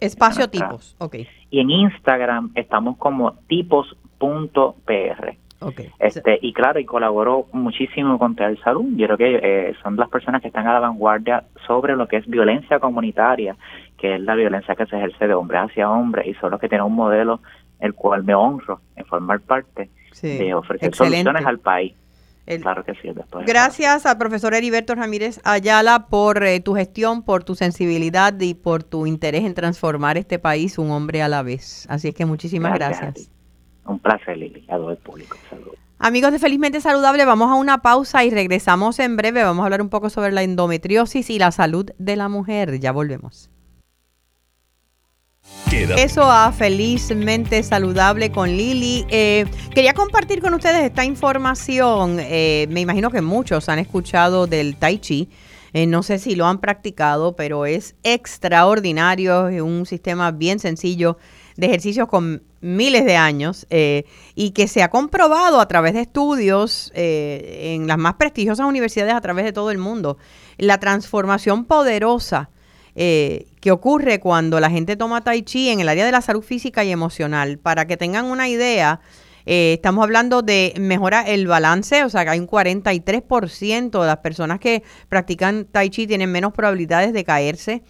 Espacio Tipos, ok. Y en Instagram estamos como tipos.pr. Okay. Este, y claro, y colaboró muchísimo con el Salud. Yo creo que eh, son las personas que están a la vanguardia sobre lo que es violencia comunitaria, que es la violencia que se ejerce de hombre hacia hombre, y son los que tienen un modelo el cual me honro en formar parte de ofrecer soluciones al país. claro que sí. Gracias al profesor Heriberto Ramírez Ayala por eh, tu gestión, por tu sensibilidad y por tu interés en transformar este país un hombre a la vez. Así es que muchísimas gracias. Un placer, Lili, a todo el público. Saludos. Amigos de Felizmente Saludable, vamos a una pausa y regresamos en breve. Vamos a hablar un poco sobre la endometriosis y la salud de la mujer. Ya volvemos. Eso a Felizmente Saludable con Lili. Eh, quería compartir con ustedes esta información. Eh, me imagino que muchos han escuchado del Tai Chi. Eh, no sé si lo han practicado, pero es extraordinario. Es un sistema bien sencillo de ejercicios con miles de años eh, y que se ha comprobado a través de estudios eh, en las más prestigiosas universidades a través de todo el mundo. La transformación poderosa eh, que ocurre cuando la gente toma tai chi en el área de la salud física y emocional. Para que tengan una idea, estamos hablando de mejorar el balance, o sea que hay un 43% de las personas que practican tai chi tienen menos probabilidades de caerse.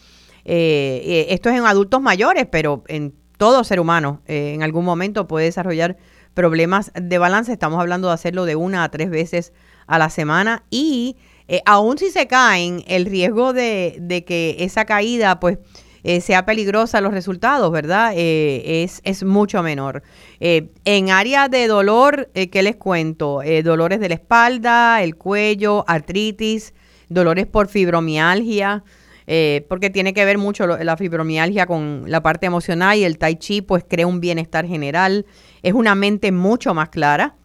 esto es en adultos mayores, pero en todo ser humano eh, en algún momento puede desarrollar problemas de balance. Estamos hablando de hacerlo de una a tres veces a la semana y eh, aún si se caen, el riesgo de, que esa caída pues eh, sea peligrosa los resultados, ¿verdad? es, es mucho menor. en área de dolor, ¿qué les cuento? dolores de la espalda, el cuello, artritis, dolores por fibromialgia, eh, porque tiene que ver mucho la fibromialgia con la parte emocional y el tai chi pues crea un bienestar general, es una mente mucho más clara,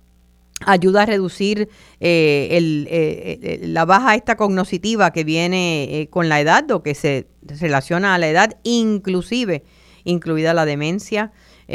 ayuda a reducir eh, eh, la baja esta cognoscitiva que viene con la edad o que se relaciona a la edad, inclusive incluida la demencia.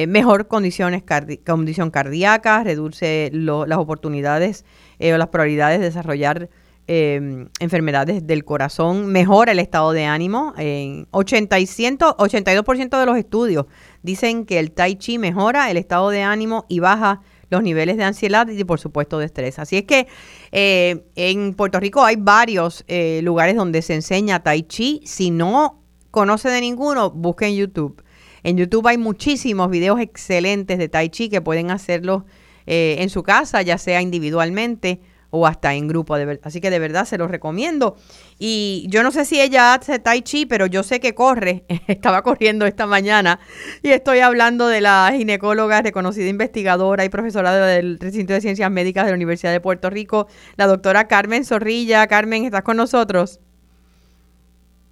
mejor condiciones condición cardíaca, reduce las oportunidades o las probabilidades de desarrollar Em, enfermedades del corazón, mejora el estado de ánimo. En 80 y 82% de los estudios dicen que el tai chi mejora el estado de ánimo y baja los niveles de ansiedad y por supuesto de estrés. Así es que eh, en Puerto Rico hay varios eh, lugares donde se enseña tai chi. Si no conoce de ninguno, busque en YouTube. En YouTube hay muchísimos videos excelentes de tai chi que pueden hacerlo eh, en su casa, ya sea individualmente o hasta en grupo. De Así que de verdad se los recomiendo. Y yo no sé si ella hace tai chi, pero yo sé que corre. (laughs) Estaba corriendo esta mañana y estoy hablando de la ginecóloga, reconocida investigadora y profesora del recinto de ciencias médicas de la Universidad de Puerto Rico, la doctora Carmen Zorrilla. Carmen, ¿estás con nosotros?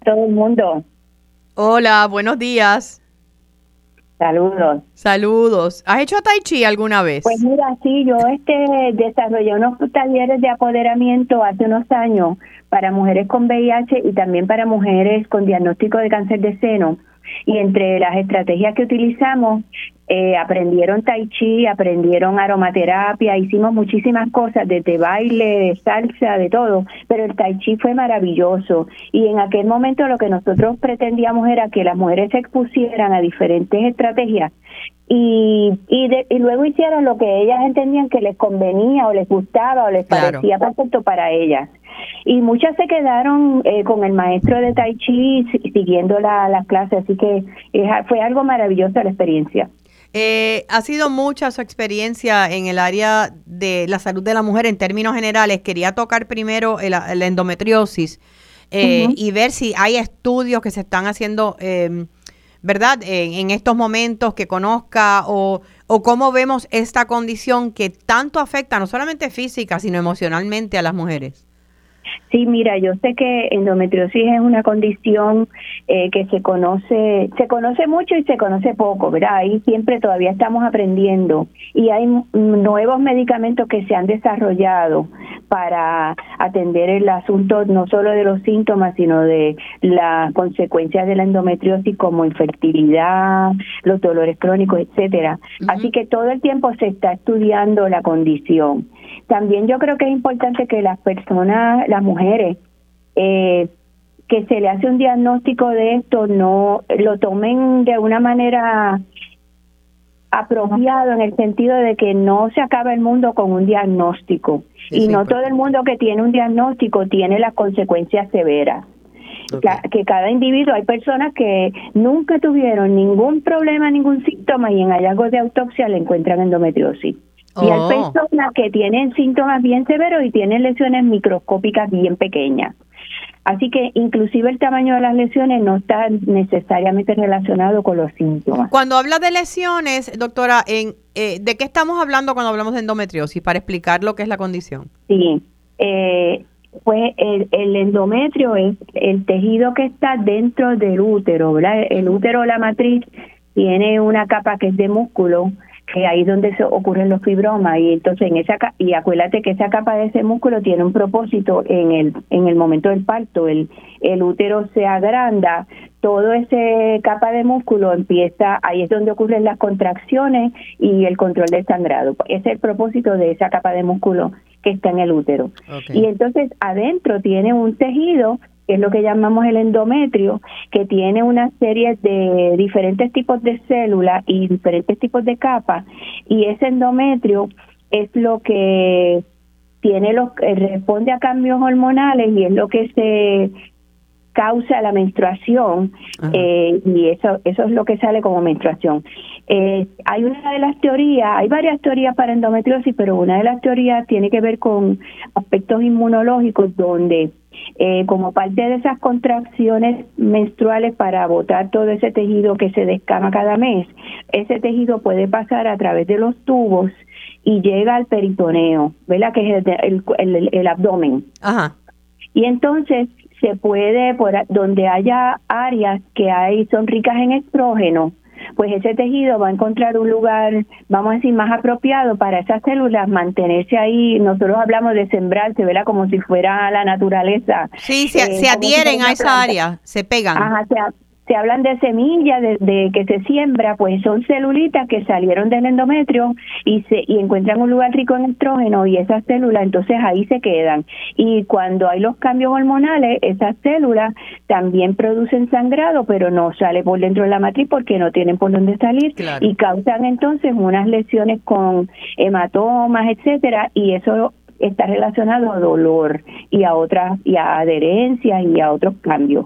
Todo el mundo. Hola, buenos días. Saludos. Saludos. ¿Has hecho Tai Chi alguna vez? Pues mira, sí, yo este desarrollé unos talleres de apoderamiento hace unos años para mujeres con VIH y también para mujeres con diagnóstico de cáncer de seno. Y entre las estrategias que utilizamos eh, aprendieron tai chi, aprendieron aromaterapia, hicimos muchísimas cosas, desde baile, de salsa, de todo, pero el tai chi fue maravilloso. Y en aquel momento lo que nosotros pretendíamos era que las mujeres se expusieran a diferentes estrategias. Y, y, y luego hicieron lo que ellas entendían que les convenía o les gustaba o les parecía perfecto para ellas. Y muchas se quedaron eh, con el maestro de Tai Chi siguiendo la, las clases, así que fue algo maravilloso la experiencia. Eh, ha sido mucha su experiencia en el área de la salud de la mujer en términos generales. Quería tocar primero la endometriosis eh, y ver si hay estudios que se están haciendo, em, ¿verdad? En, estos momentos que conozca o, o cómo vemos esta condición que tanto afecta no solamente física, sino emocionalmente a las mujeres. Sí, mira, yo sé que endometriosis es una condición eh, que se conoce, se conoce mucho y se conoce poco, ¿verdad? Ahí siempre todavía estamos aprendiendo y hay nuevos medicamentos que se han desarrollado para atender el asunto no solo de los síntomas, sino de las consecuencias de la endometriosis como infertilidad, los dolores crónicos, etcétera. Así que todo el tiempo se está estudiando la condición. También yo creo que es importante que las personas, las mujeres, eh, que se le hace un diagnóstico de esto, no lo tomen de una manera apropiado en el sentido de que no se acaba el mundo con un diagnóstico y no todo el mundo que tiene un diagnóstico tiene las consecuencias severas. Que cada individuo, hay personas que nunca tuvieron ningún problema, ningún síntoma y en hallazgos de autopsia le encuentran endometriosis. Y hay oh. personas que tienen síntomas bien severos y tienen lesiones microscópicas bien pequeñas. Así que inclusive el tamaño de las lesiones no está necesariamente relacionado con los síntomas. Cuando habla de lesiones, doctora, en, eh, ¿de qué estamos hablando cuando hablamos de endometriosis? Para explicar lo que es la condición. Sí, eh, pues el, el, endometrio es el tejido que está dentro del útero, ¿verdad? El útero, la matriz, tiene una capa que es de músculo que ahí es donde se ocurren los fibromas y entonces en esa y acuérdate que esa capa de ese músculo tiene un propósito en el en el momento del parto el el útero se agranda todo ese capa de músculo empieza ahí es donde ocurren las contracciones y el control del sangrado. Ese es el propósito de esa capa de músculo que está en el útero. Y entonces adentro tiene un tejido que es lo que llamamos el endometrio, que tiene una serie de diferentes tipos de células y diferentes tipos de capas, y ese endometrio es lo que tiene los responde a cambios hormonales y es lo que se causa la menstruación eh, y eso eso es lo que sale como menstruación. Eh, hay una de las teorías, hay varias teorías para endometriosis, pero una de las teorías tiene que ver con aspectos inmunológicos donde eh, como parte de esas contracciones menstruales para botar todo ese tejido que se descama cada mes, ese tejido puede pasar a través de los tubos y llega al peritoneo, ¿verdad? Que es el, el, el, abdomen. Ajá. Y entonces se puede, por donde haya áreas que hay son ricas en estrógeno, pues ese tejido va a encontrar un lugar, vamos a decir, más apropiado para esas células mantenerse ahí. Nosotros hablamos de sembrarse, ¿verdad? Como si fuera la naturaleza. Sí, se, eh, se adhieren a esa área, se pegan. Ajá, se, se hablan de semillas de, que se siembra, pues son celulitas que salieron del endometrio y se y encuentran un lugar rico en estrógeno y esas células entonces ahí se quedan. Y cuando hay los cambios hormonales, esas células también producen sangrado, pero no sale por dentro de la matriz porque no tienen por dónde salir y causan entonces unas lesiones con hematomas, etcétera, y eso está relacionado a dolor y a otras y a adherencias y a otros cambios.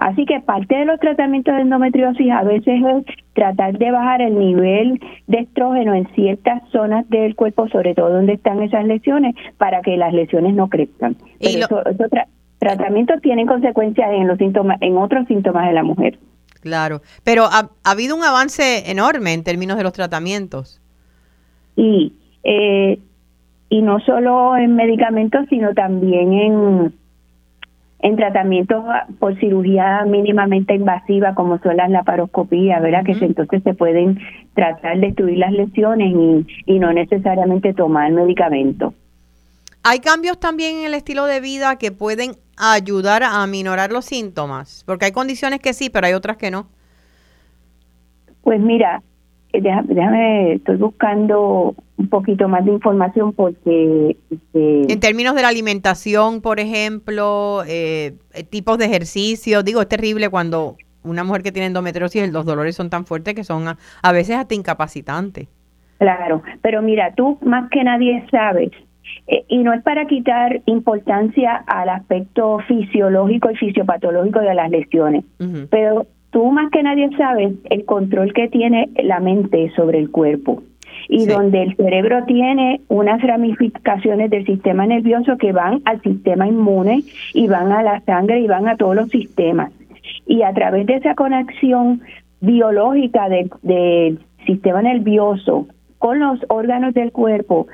Así que parte de los tratamientos de endometriosis a veces es tratar de bajar el nivel de estrógeno en ciertas zonas del cuerpo, sobre todo donde están esas lesiones, para que las lesiones no crezcan. y esos tratamientos tienen consecuencias en los síntomas, en otros síntomas de la mujer. Claro, pero ha, habido un avance enorme en términos de los tratamientos. Y eh, y no solo en medicamentos, sino también en en tratamientos por cirugía mínimamente invasiva como son las laparoscopías, ¿verdad? Que entonces se pueden tratar de destruir las lesiones y, no necesariamente tomar medicamentos. ¿Hay cambios también en el estilo de vida que pueden ayudar a aminorar los síntomas? Porque hay condiciones que sí, pero hay otras que no. Pues mira, eh, déjame, estoy buscando un poquito más de información porque... Este, en términos de la alimentación, por ejemplo, eh, eh, tipos de ejercicio, digo, es terrible cuando una mujer que tiene endometriosis, los dolores son tan fuertes que son a, veces hasta incapacitantes. Claro, pero mira, tú más que nadie sabes Eh, y no es para quitar importancia al aspecto fisiológico y fisiopatológico de las lesiones, pero tú más que nadie sabes el control que tiene la mente sobre el cuerpo y donde el cerebro tiene unas ramificaciones del sistema nervioso que van al sistema inmune y van a la sangre y van a todos los sistemas. Y a través de esa conexión biológica del sistema nervioso con los órganos del cuerpo,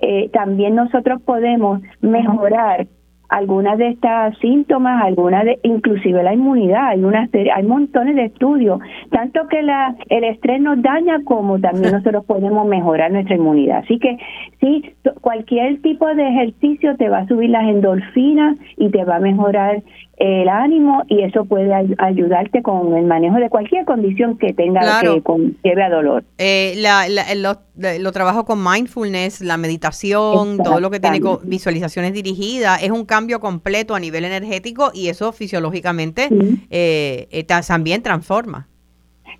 eh, también nosotros podemos mejorar algunas de estas síntomas, algunas de, inclusive la inmunidad, hay una hay montones de estudios, tanto que la el estrés nos daña como también (laughs) nosotros podemos mejorar nuestra inmunidad. Así que sí, cualquier tipo de ejercicio te va a subir las endorfinas y te va a mejorar el ánimo y eso puede ayudarte con el manejo de cualquier condición que tenga que lleve a dolor. Eh, la, lo, trabajo con mindfulness, la meditación, todo lo que tiene con visualizaciones dirigidas, es un cambio completo a nivel energético y eso fisiológicamente eh, eh, también transforma.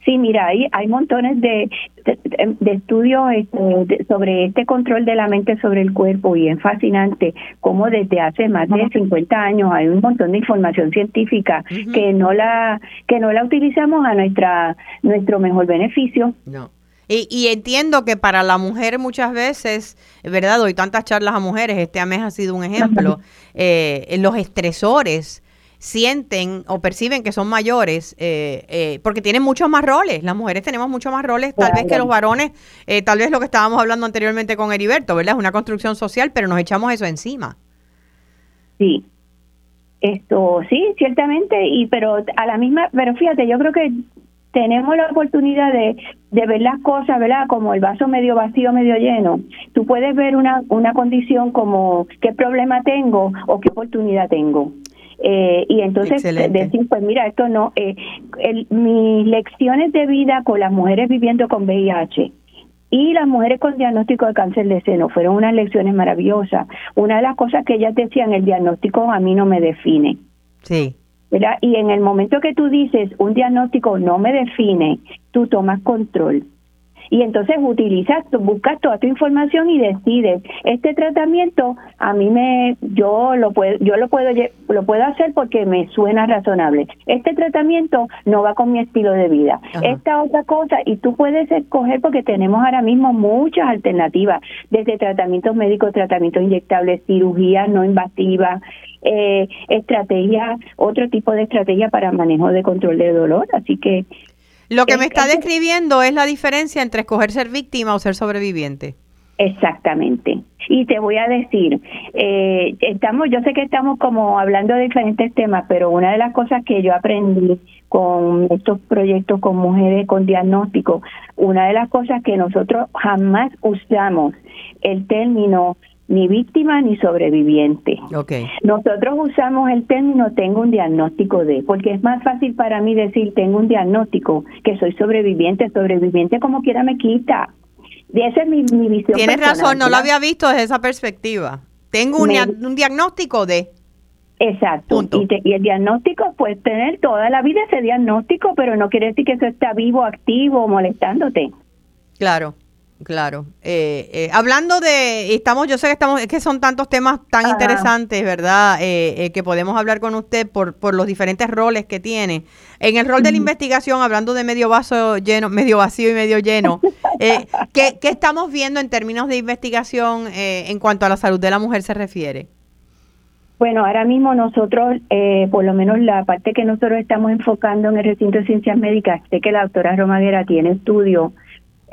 Sí, mira, hay, hay montones de, de, estudios este, sobre este control de la mente sobre el cuerpo y es fascinante cómo desde hace más de 50 años hay un montón de información científica que no la que no la utilizamos a nuestra nuestro mejor beneficio. No. Y, y, entiendo que para la mujer muchas veces, ¿verdad? Doy tantas charlas a mujeres, este mes ha sido un ejemplo, eh, los estresores sienten o perciben que son mayores eh, eh, porque tienen muchos más roles. Las mujeres tenemos muchos más roles, tal vez que los varones, eh, tal vez lo que estábamos hablando anteriormente con Heriberto, ¿verdad? Es una construcción social, pero nos echamos eso encima. Sí. Esto sí, ciertamente, y pero a la misma, pero fíjate, yo creo que tenemos la oportunidad de, de ver las cosas, ¿verdad? Como el vaso medio vacío, medio lleno. Tú puedes ver una, una condición como qué problema tengo o qué oportunidad tengo. Eh, y entonces decir, pues mira, esto no, eh, mis lecciones de vida con las mujeres viviendo con VIH y las mujeres con diagnóstico de cáncer de seno fueron unas lecciones maravillosas. Una de las cosas que ellas decían, el diagnóstico a mí no me define. Sí. ¿verdad? Y en el momento que tú dices, un diagnóstico no me define, tú tomas control y entonces utilizas, buscas toda tu información y decides este tratamiento a mí me yo lo puedo yo lo puedo lo puedo hacer porque me suena razonable. Este tratamiento no va con mi estilo de vida. Esta otra cosa y tú puedes escoger porque tenemos ahora mismo muchas alternativas desde tratamientos médicos, tratamientos inyectables, cirugías no invasivas, eh, estrategias, otro tipo de estrategia para manejo de control de dolor. Así que lo que me está describiendo es la diferencia entre escoger ser víctima o ser sobreviviente. Exactamente. Y te voy a decir, eh, estamos, yo sé que estamos como hablando de diferentes temas, pero una de las cosas que yo aprendí con estos proyectos con mujeres con diagnóstico, una de las cosas que nosotros jamás usamos el término ni víctima ni sobreviviente. Okay. Nosotros usamos el término tengo un diagnóstico de, porque es más fácil para mí decir tengo un diagnóstico que soy sobreviviente, sobreviviente como quiera me quita. Y esa es mi, visión. Tienes razón, no lo había visto desde esa perspectiva. Tengo un, un diagnóstico de. Exacto. Y, y, el diagnóstico puede tener toda la vida ese diagnóstico, pero no quiere decir que eso está vivo, activo, molestándote. Claro. Claro. Eh, eh, hablando de, estamos, yo sé que estamos, es que son tantos temas tan interesantes, ¿verdad? Eh, que podemos hablar con usted por, por los diferentes roles que tiene. En el rol de la investigación, hablando de medio vaso lleno, medio vacío y medio lleno, (laughs) ¿qué, ¿qué, estamos viendo en términos de investigación en cuanto a la salud de la mujer se refiere? Bueno, ahora mismo nosotros, por lo menos la parte que nosotros estamos enfocando en el recinto de ciencias médicas, sé que la doctora Romaguera tiene estudio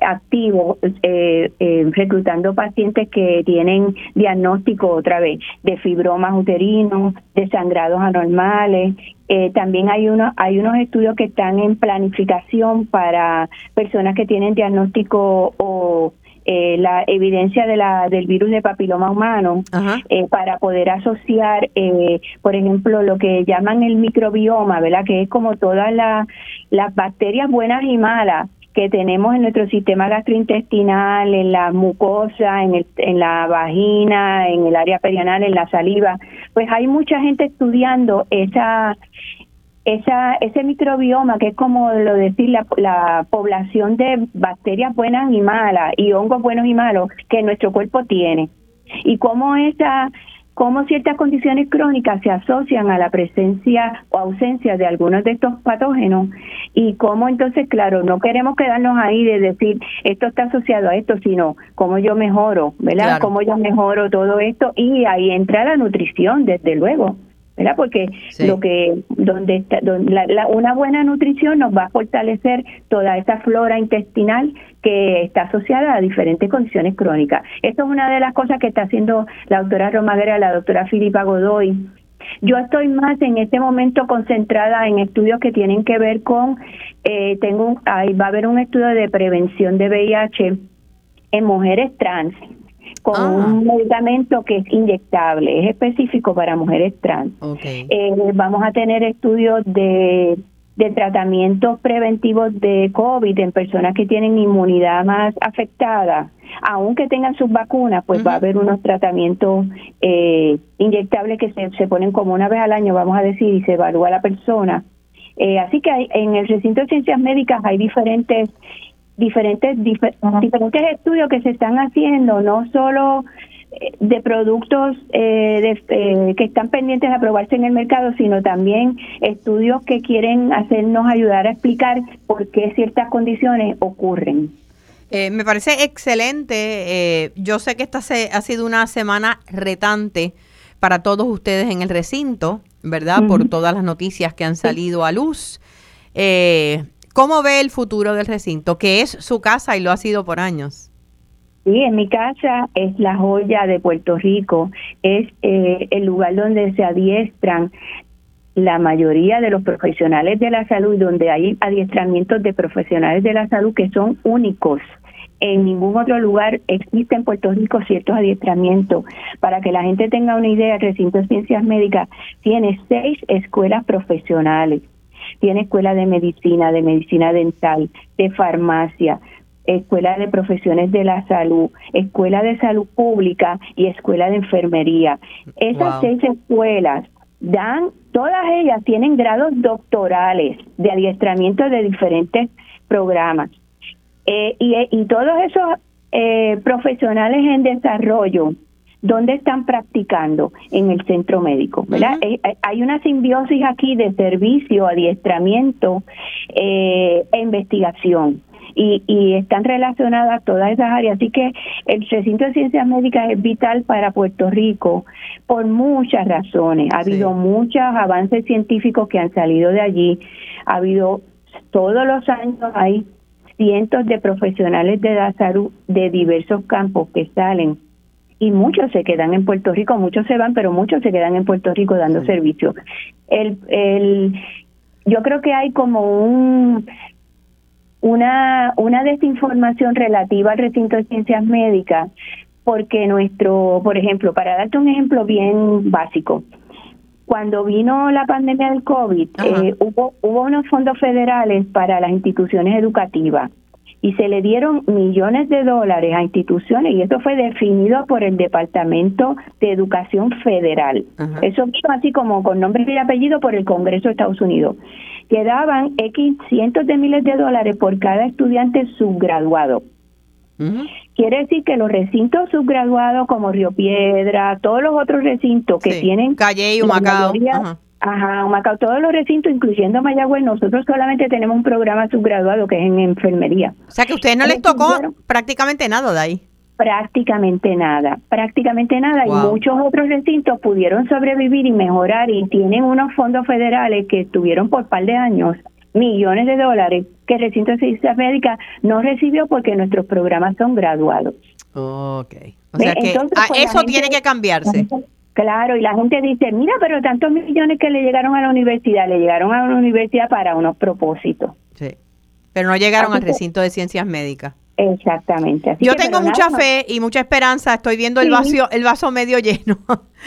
activo eh, eh, reclutando pacientes que tienen diagnóstico otra vez de fibromas uterinos, de sangrados anormales. Eh, también hay unos hay unos estudios que están en planificación para personas que tienen diagnóstico o eh, la evidencia de la, del virus de papiloma humano eh, para poder asociar, eh, por ejemplo, lo que llaman el microbioma, ¿verdad? Que es como todas las bacterias buenas y malas que tenemos en nuestro sistema gastrointestinal, en la mucosa, en, el, en la vagina, en el área perianal, en la saliva, pues hay mucha gente estudiando esa esa, ese microbioma, que es como lo decir la, la población de bacterias buenas y malas y hongos buenos y malos que nuestro cuerpo tiene. y cómo esa cómo ciertas condiciones crónicas se asocian a la presencia o ausencia de algunos de estos patógenos y cómo entonces, claro, no queremos quedarnos ahí de decir esto está asociado a esto, sino cómo yo mejoro, ¿verdad? Cómo yo mejoro todo esto y ahí entra la nutrición, desde luego. ¿Verdad? Porque lo que donde, está, una buena nutrición nos va a fortalecer toda esa flora intestinal que está asociada a diferentes condiciones crónicas. Esto es una de las cosas que está haciendo la doctora Romaguera, la doctora Filipa Godoy. Yo estoy más en este momento concentrada en estudios que tienen que ver con, eh, tengo, ahí va a haber un estudio de prevención de VIH en mujeres trans con ah. un medicamento que es inyectable, es específico para mujeres trans. Eh, vamos a tener estudios de, de tratamientos preventivos de COVID en personas que tienen inmunidad más afectada, aunque tengan sus vacunas, pues va a haber unos tratamientos eh, inyectables que se, se ponen como una vez al año, vamos a decir, y se evalúa la persona. Eh, así que en el recinto de ciencias médicas hay diferentes diferentes diferentes estudios que se están haciendo, no solo eh, de productos eh, eh, que están pendientes de aprobarse en el mercado, sino también estudios que quieren hacernos ayudar a explicar por qué ciertas condiciones ocurren. me parece excelente. yo sé que esta se, ha sido una semana retante para todos ustedes en el recinto, ¿verdad? Por todas las noticias que han salido a luz. Eh, ¿Cómo ve el futuro del recinto, que es su casa y lo ha sido por años? Sí, en mi casa es la joya de Puerto Rico, es eh, el lugar donde se adiestran la mayoría de los profesionales de la salud, donde hay adiestramientos de profesionales de la salud que son únicos. En ningún otro lugar existe en Puerto Rico ciertos adiestramientos. Para que la gente tenga una idea, el recinto de ciencias médicas tiene seis escuelas profesionales tiene escuela de medicina, de medicina dental, de farmacia, escuela de profesiones de la salud, escuela de salud pública y escuela de enfermería. Esas seis escuelas dan, todas ellas tienen grados doctorales de adiestramiento de diferentes programas. Eh, y, y, todos esos eh, profesionales en desarrollo ¿Dónde están practicando? En el centro médico, ¿verdad? Eh, hay una simbiosis aquí de servicio, adiestramiento eh, e investigación. Y, y, están relacionadas todas esas áreas. Así que el recinto de ciencias médicas es vital para Puerto Rico por muchas razones. Ha habido muchos avances científicos que han salido de allí. Ha habido todos los años hay cientos de profesionales de la salud de diversos campos que salen y muchos se quedan en Puerto Rico, muchos se van, pero muchos se quedan en Puerto Rico dando servicio. El, el, yo creo que hay como un una, una desinformación relativa al recinto de ciencias médicas, porque nuestro, por ejemplo, para darte un ejemplo bien básico, cuando vino la pandemia del COVID, eh, hubo, hubo unos fondos federales para las instituciones educativas y se le dieron millones de dólares a instituciones y esto fue definido por el Departamento de Educación Federal. Eso vino así como con nombre y apellido por el Congreso de Estados Unidos. Que daban X cientos de miles de dólares por cada estudiante subgraduado. Quiere decir que los recintos subgraduados como Río Piedra, todos los otros recintos que tienen Calle y Humacao, Ajá, Macao, todos los recintos, incluyendo Mayagüez, nosotros solamente tenemos un programa subgraduado que es en enfermería. O sea que a ustedes no les tocó prácticamente nada de ahí. Prácticamente nada, prácticamente nada. Y muchos otros recintos pudieron sobrevivir y mejorar y tienen unos fondos federales que estuvieron por par de años, millones de dólares, que el recinto de ciencias médicas no recibió porque nuestros programas son graduados. Ok. O sea que ah, pues, eso tiene que cambiarse. Claro, y la gente dice, mira, pero tantos millones que le llegaron a la universidad, le llegaron a la universidad para unos propósitos. Sí, pero no llegaron al recinto de ciencias médicas. Exactamente. Yo tengo mucha fe y mucha esperanza. Estoy viendo el vaso, el vaso medio lleno.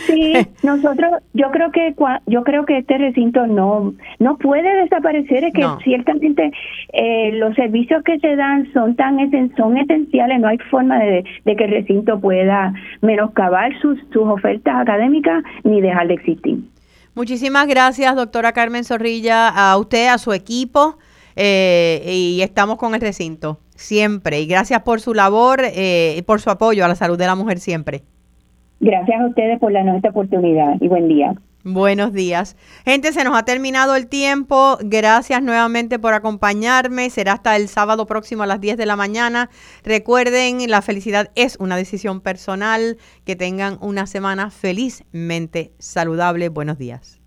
Sí, (laughs) nosotros, yo creo que yo creo que este recinto no no puede desaparecer. Es que ciertamente eh, los servicios que se dan son tan son esenciales. No hay forma de, que el recinto pueda menoscabar sus sus ofertas académicas ni dejar de existir. Muchísimas gracias, doctora Carmen Zorrilla, a usted, a su equipo, eh, y estamos con el recinto siempre. Y gracias por su labor eh, y por su apoyo a la salud de la mujer siempre. Gracias a ustedes por la nuestra oportunidad y buen día. Buenos días. Gente, se nos ha terminado el tiempo. Gracias nuevamente por acompañarme. Será hasta el sábado próximo a las 10 de la mañana. Recuerden, la felicidad es una decisión personal. Que tengan una semana felizmente saludable. Buenos días.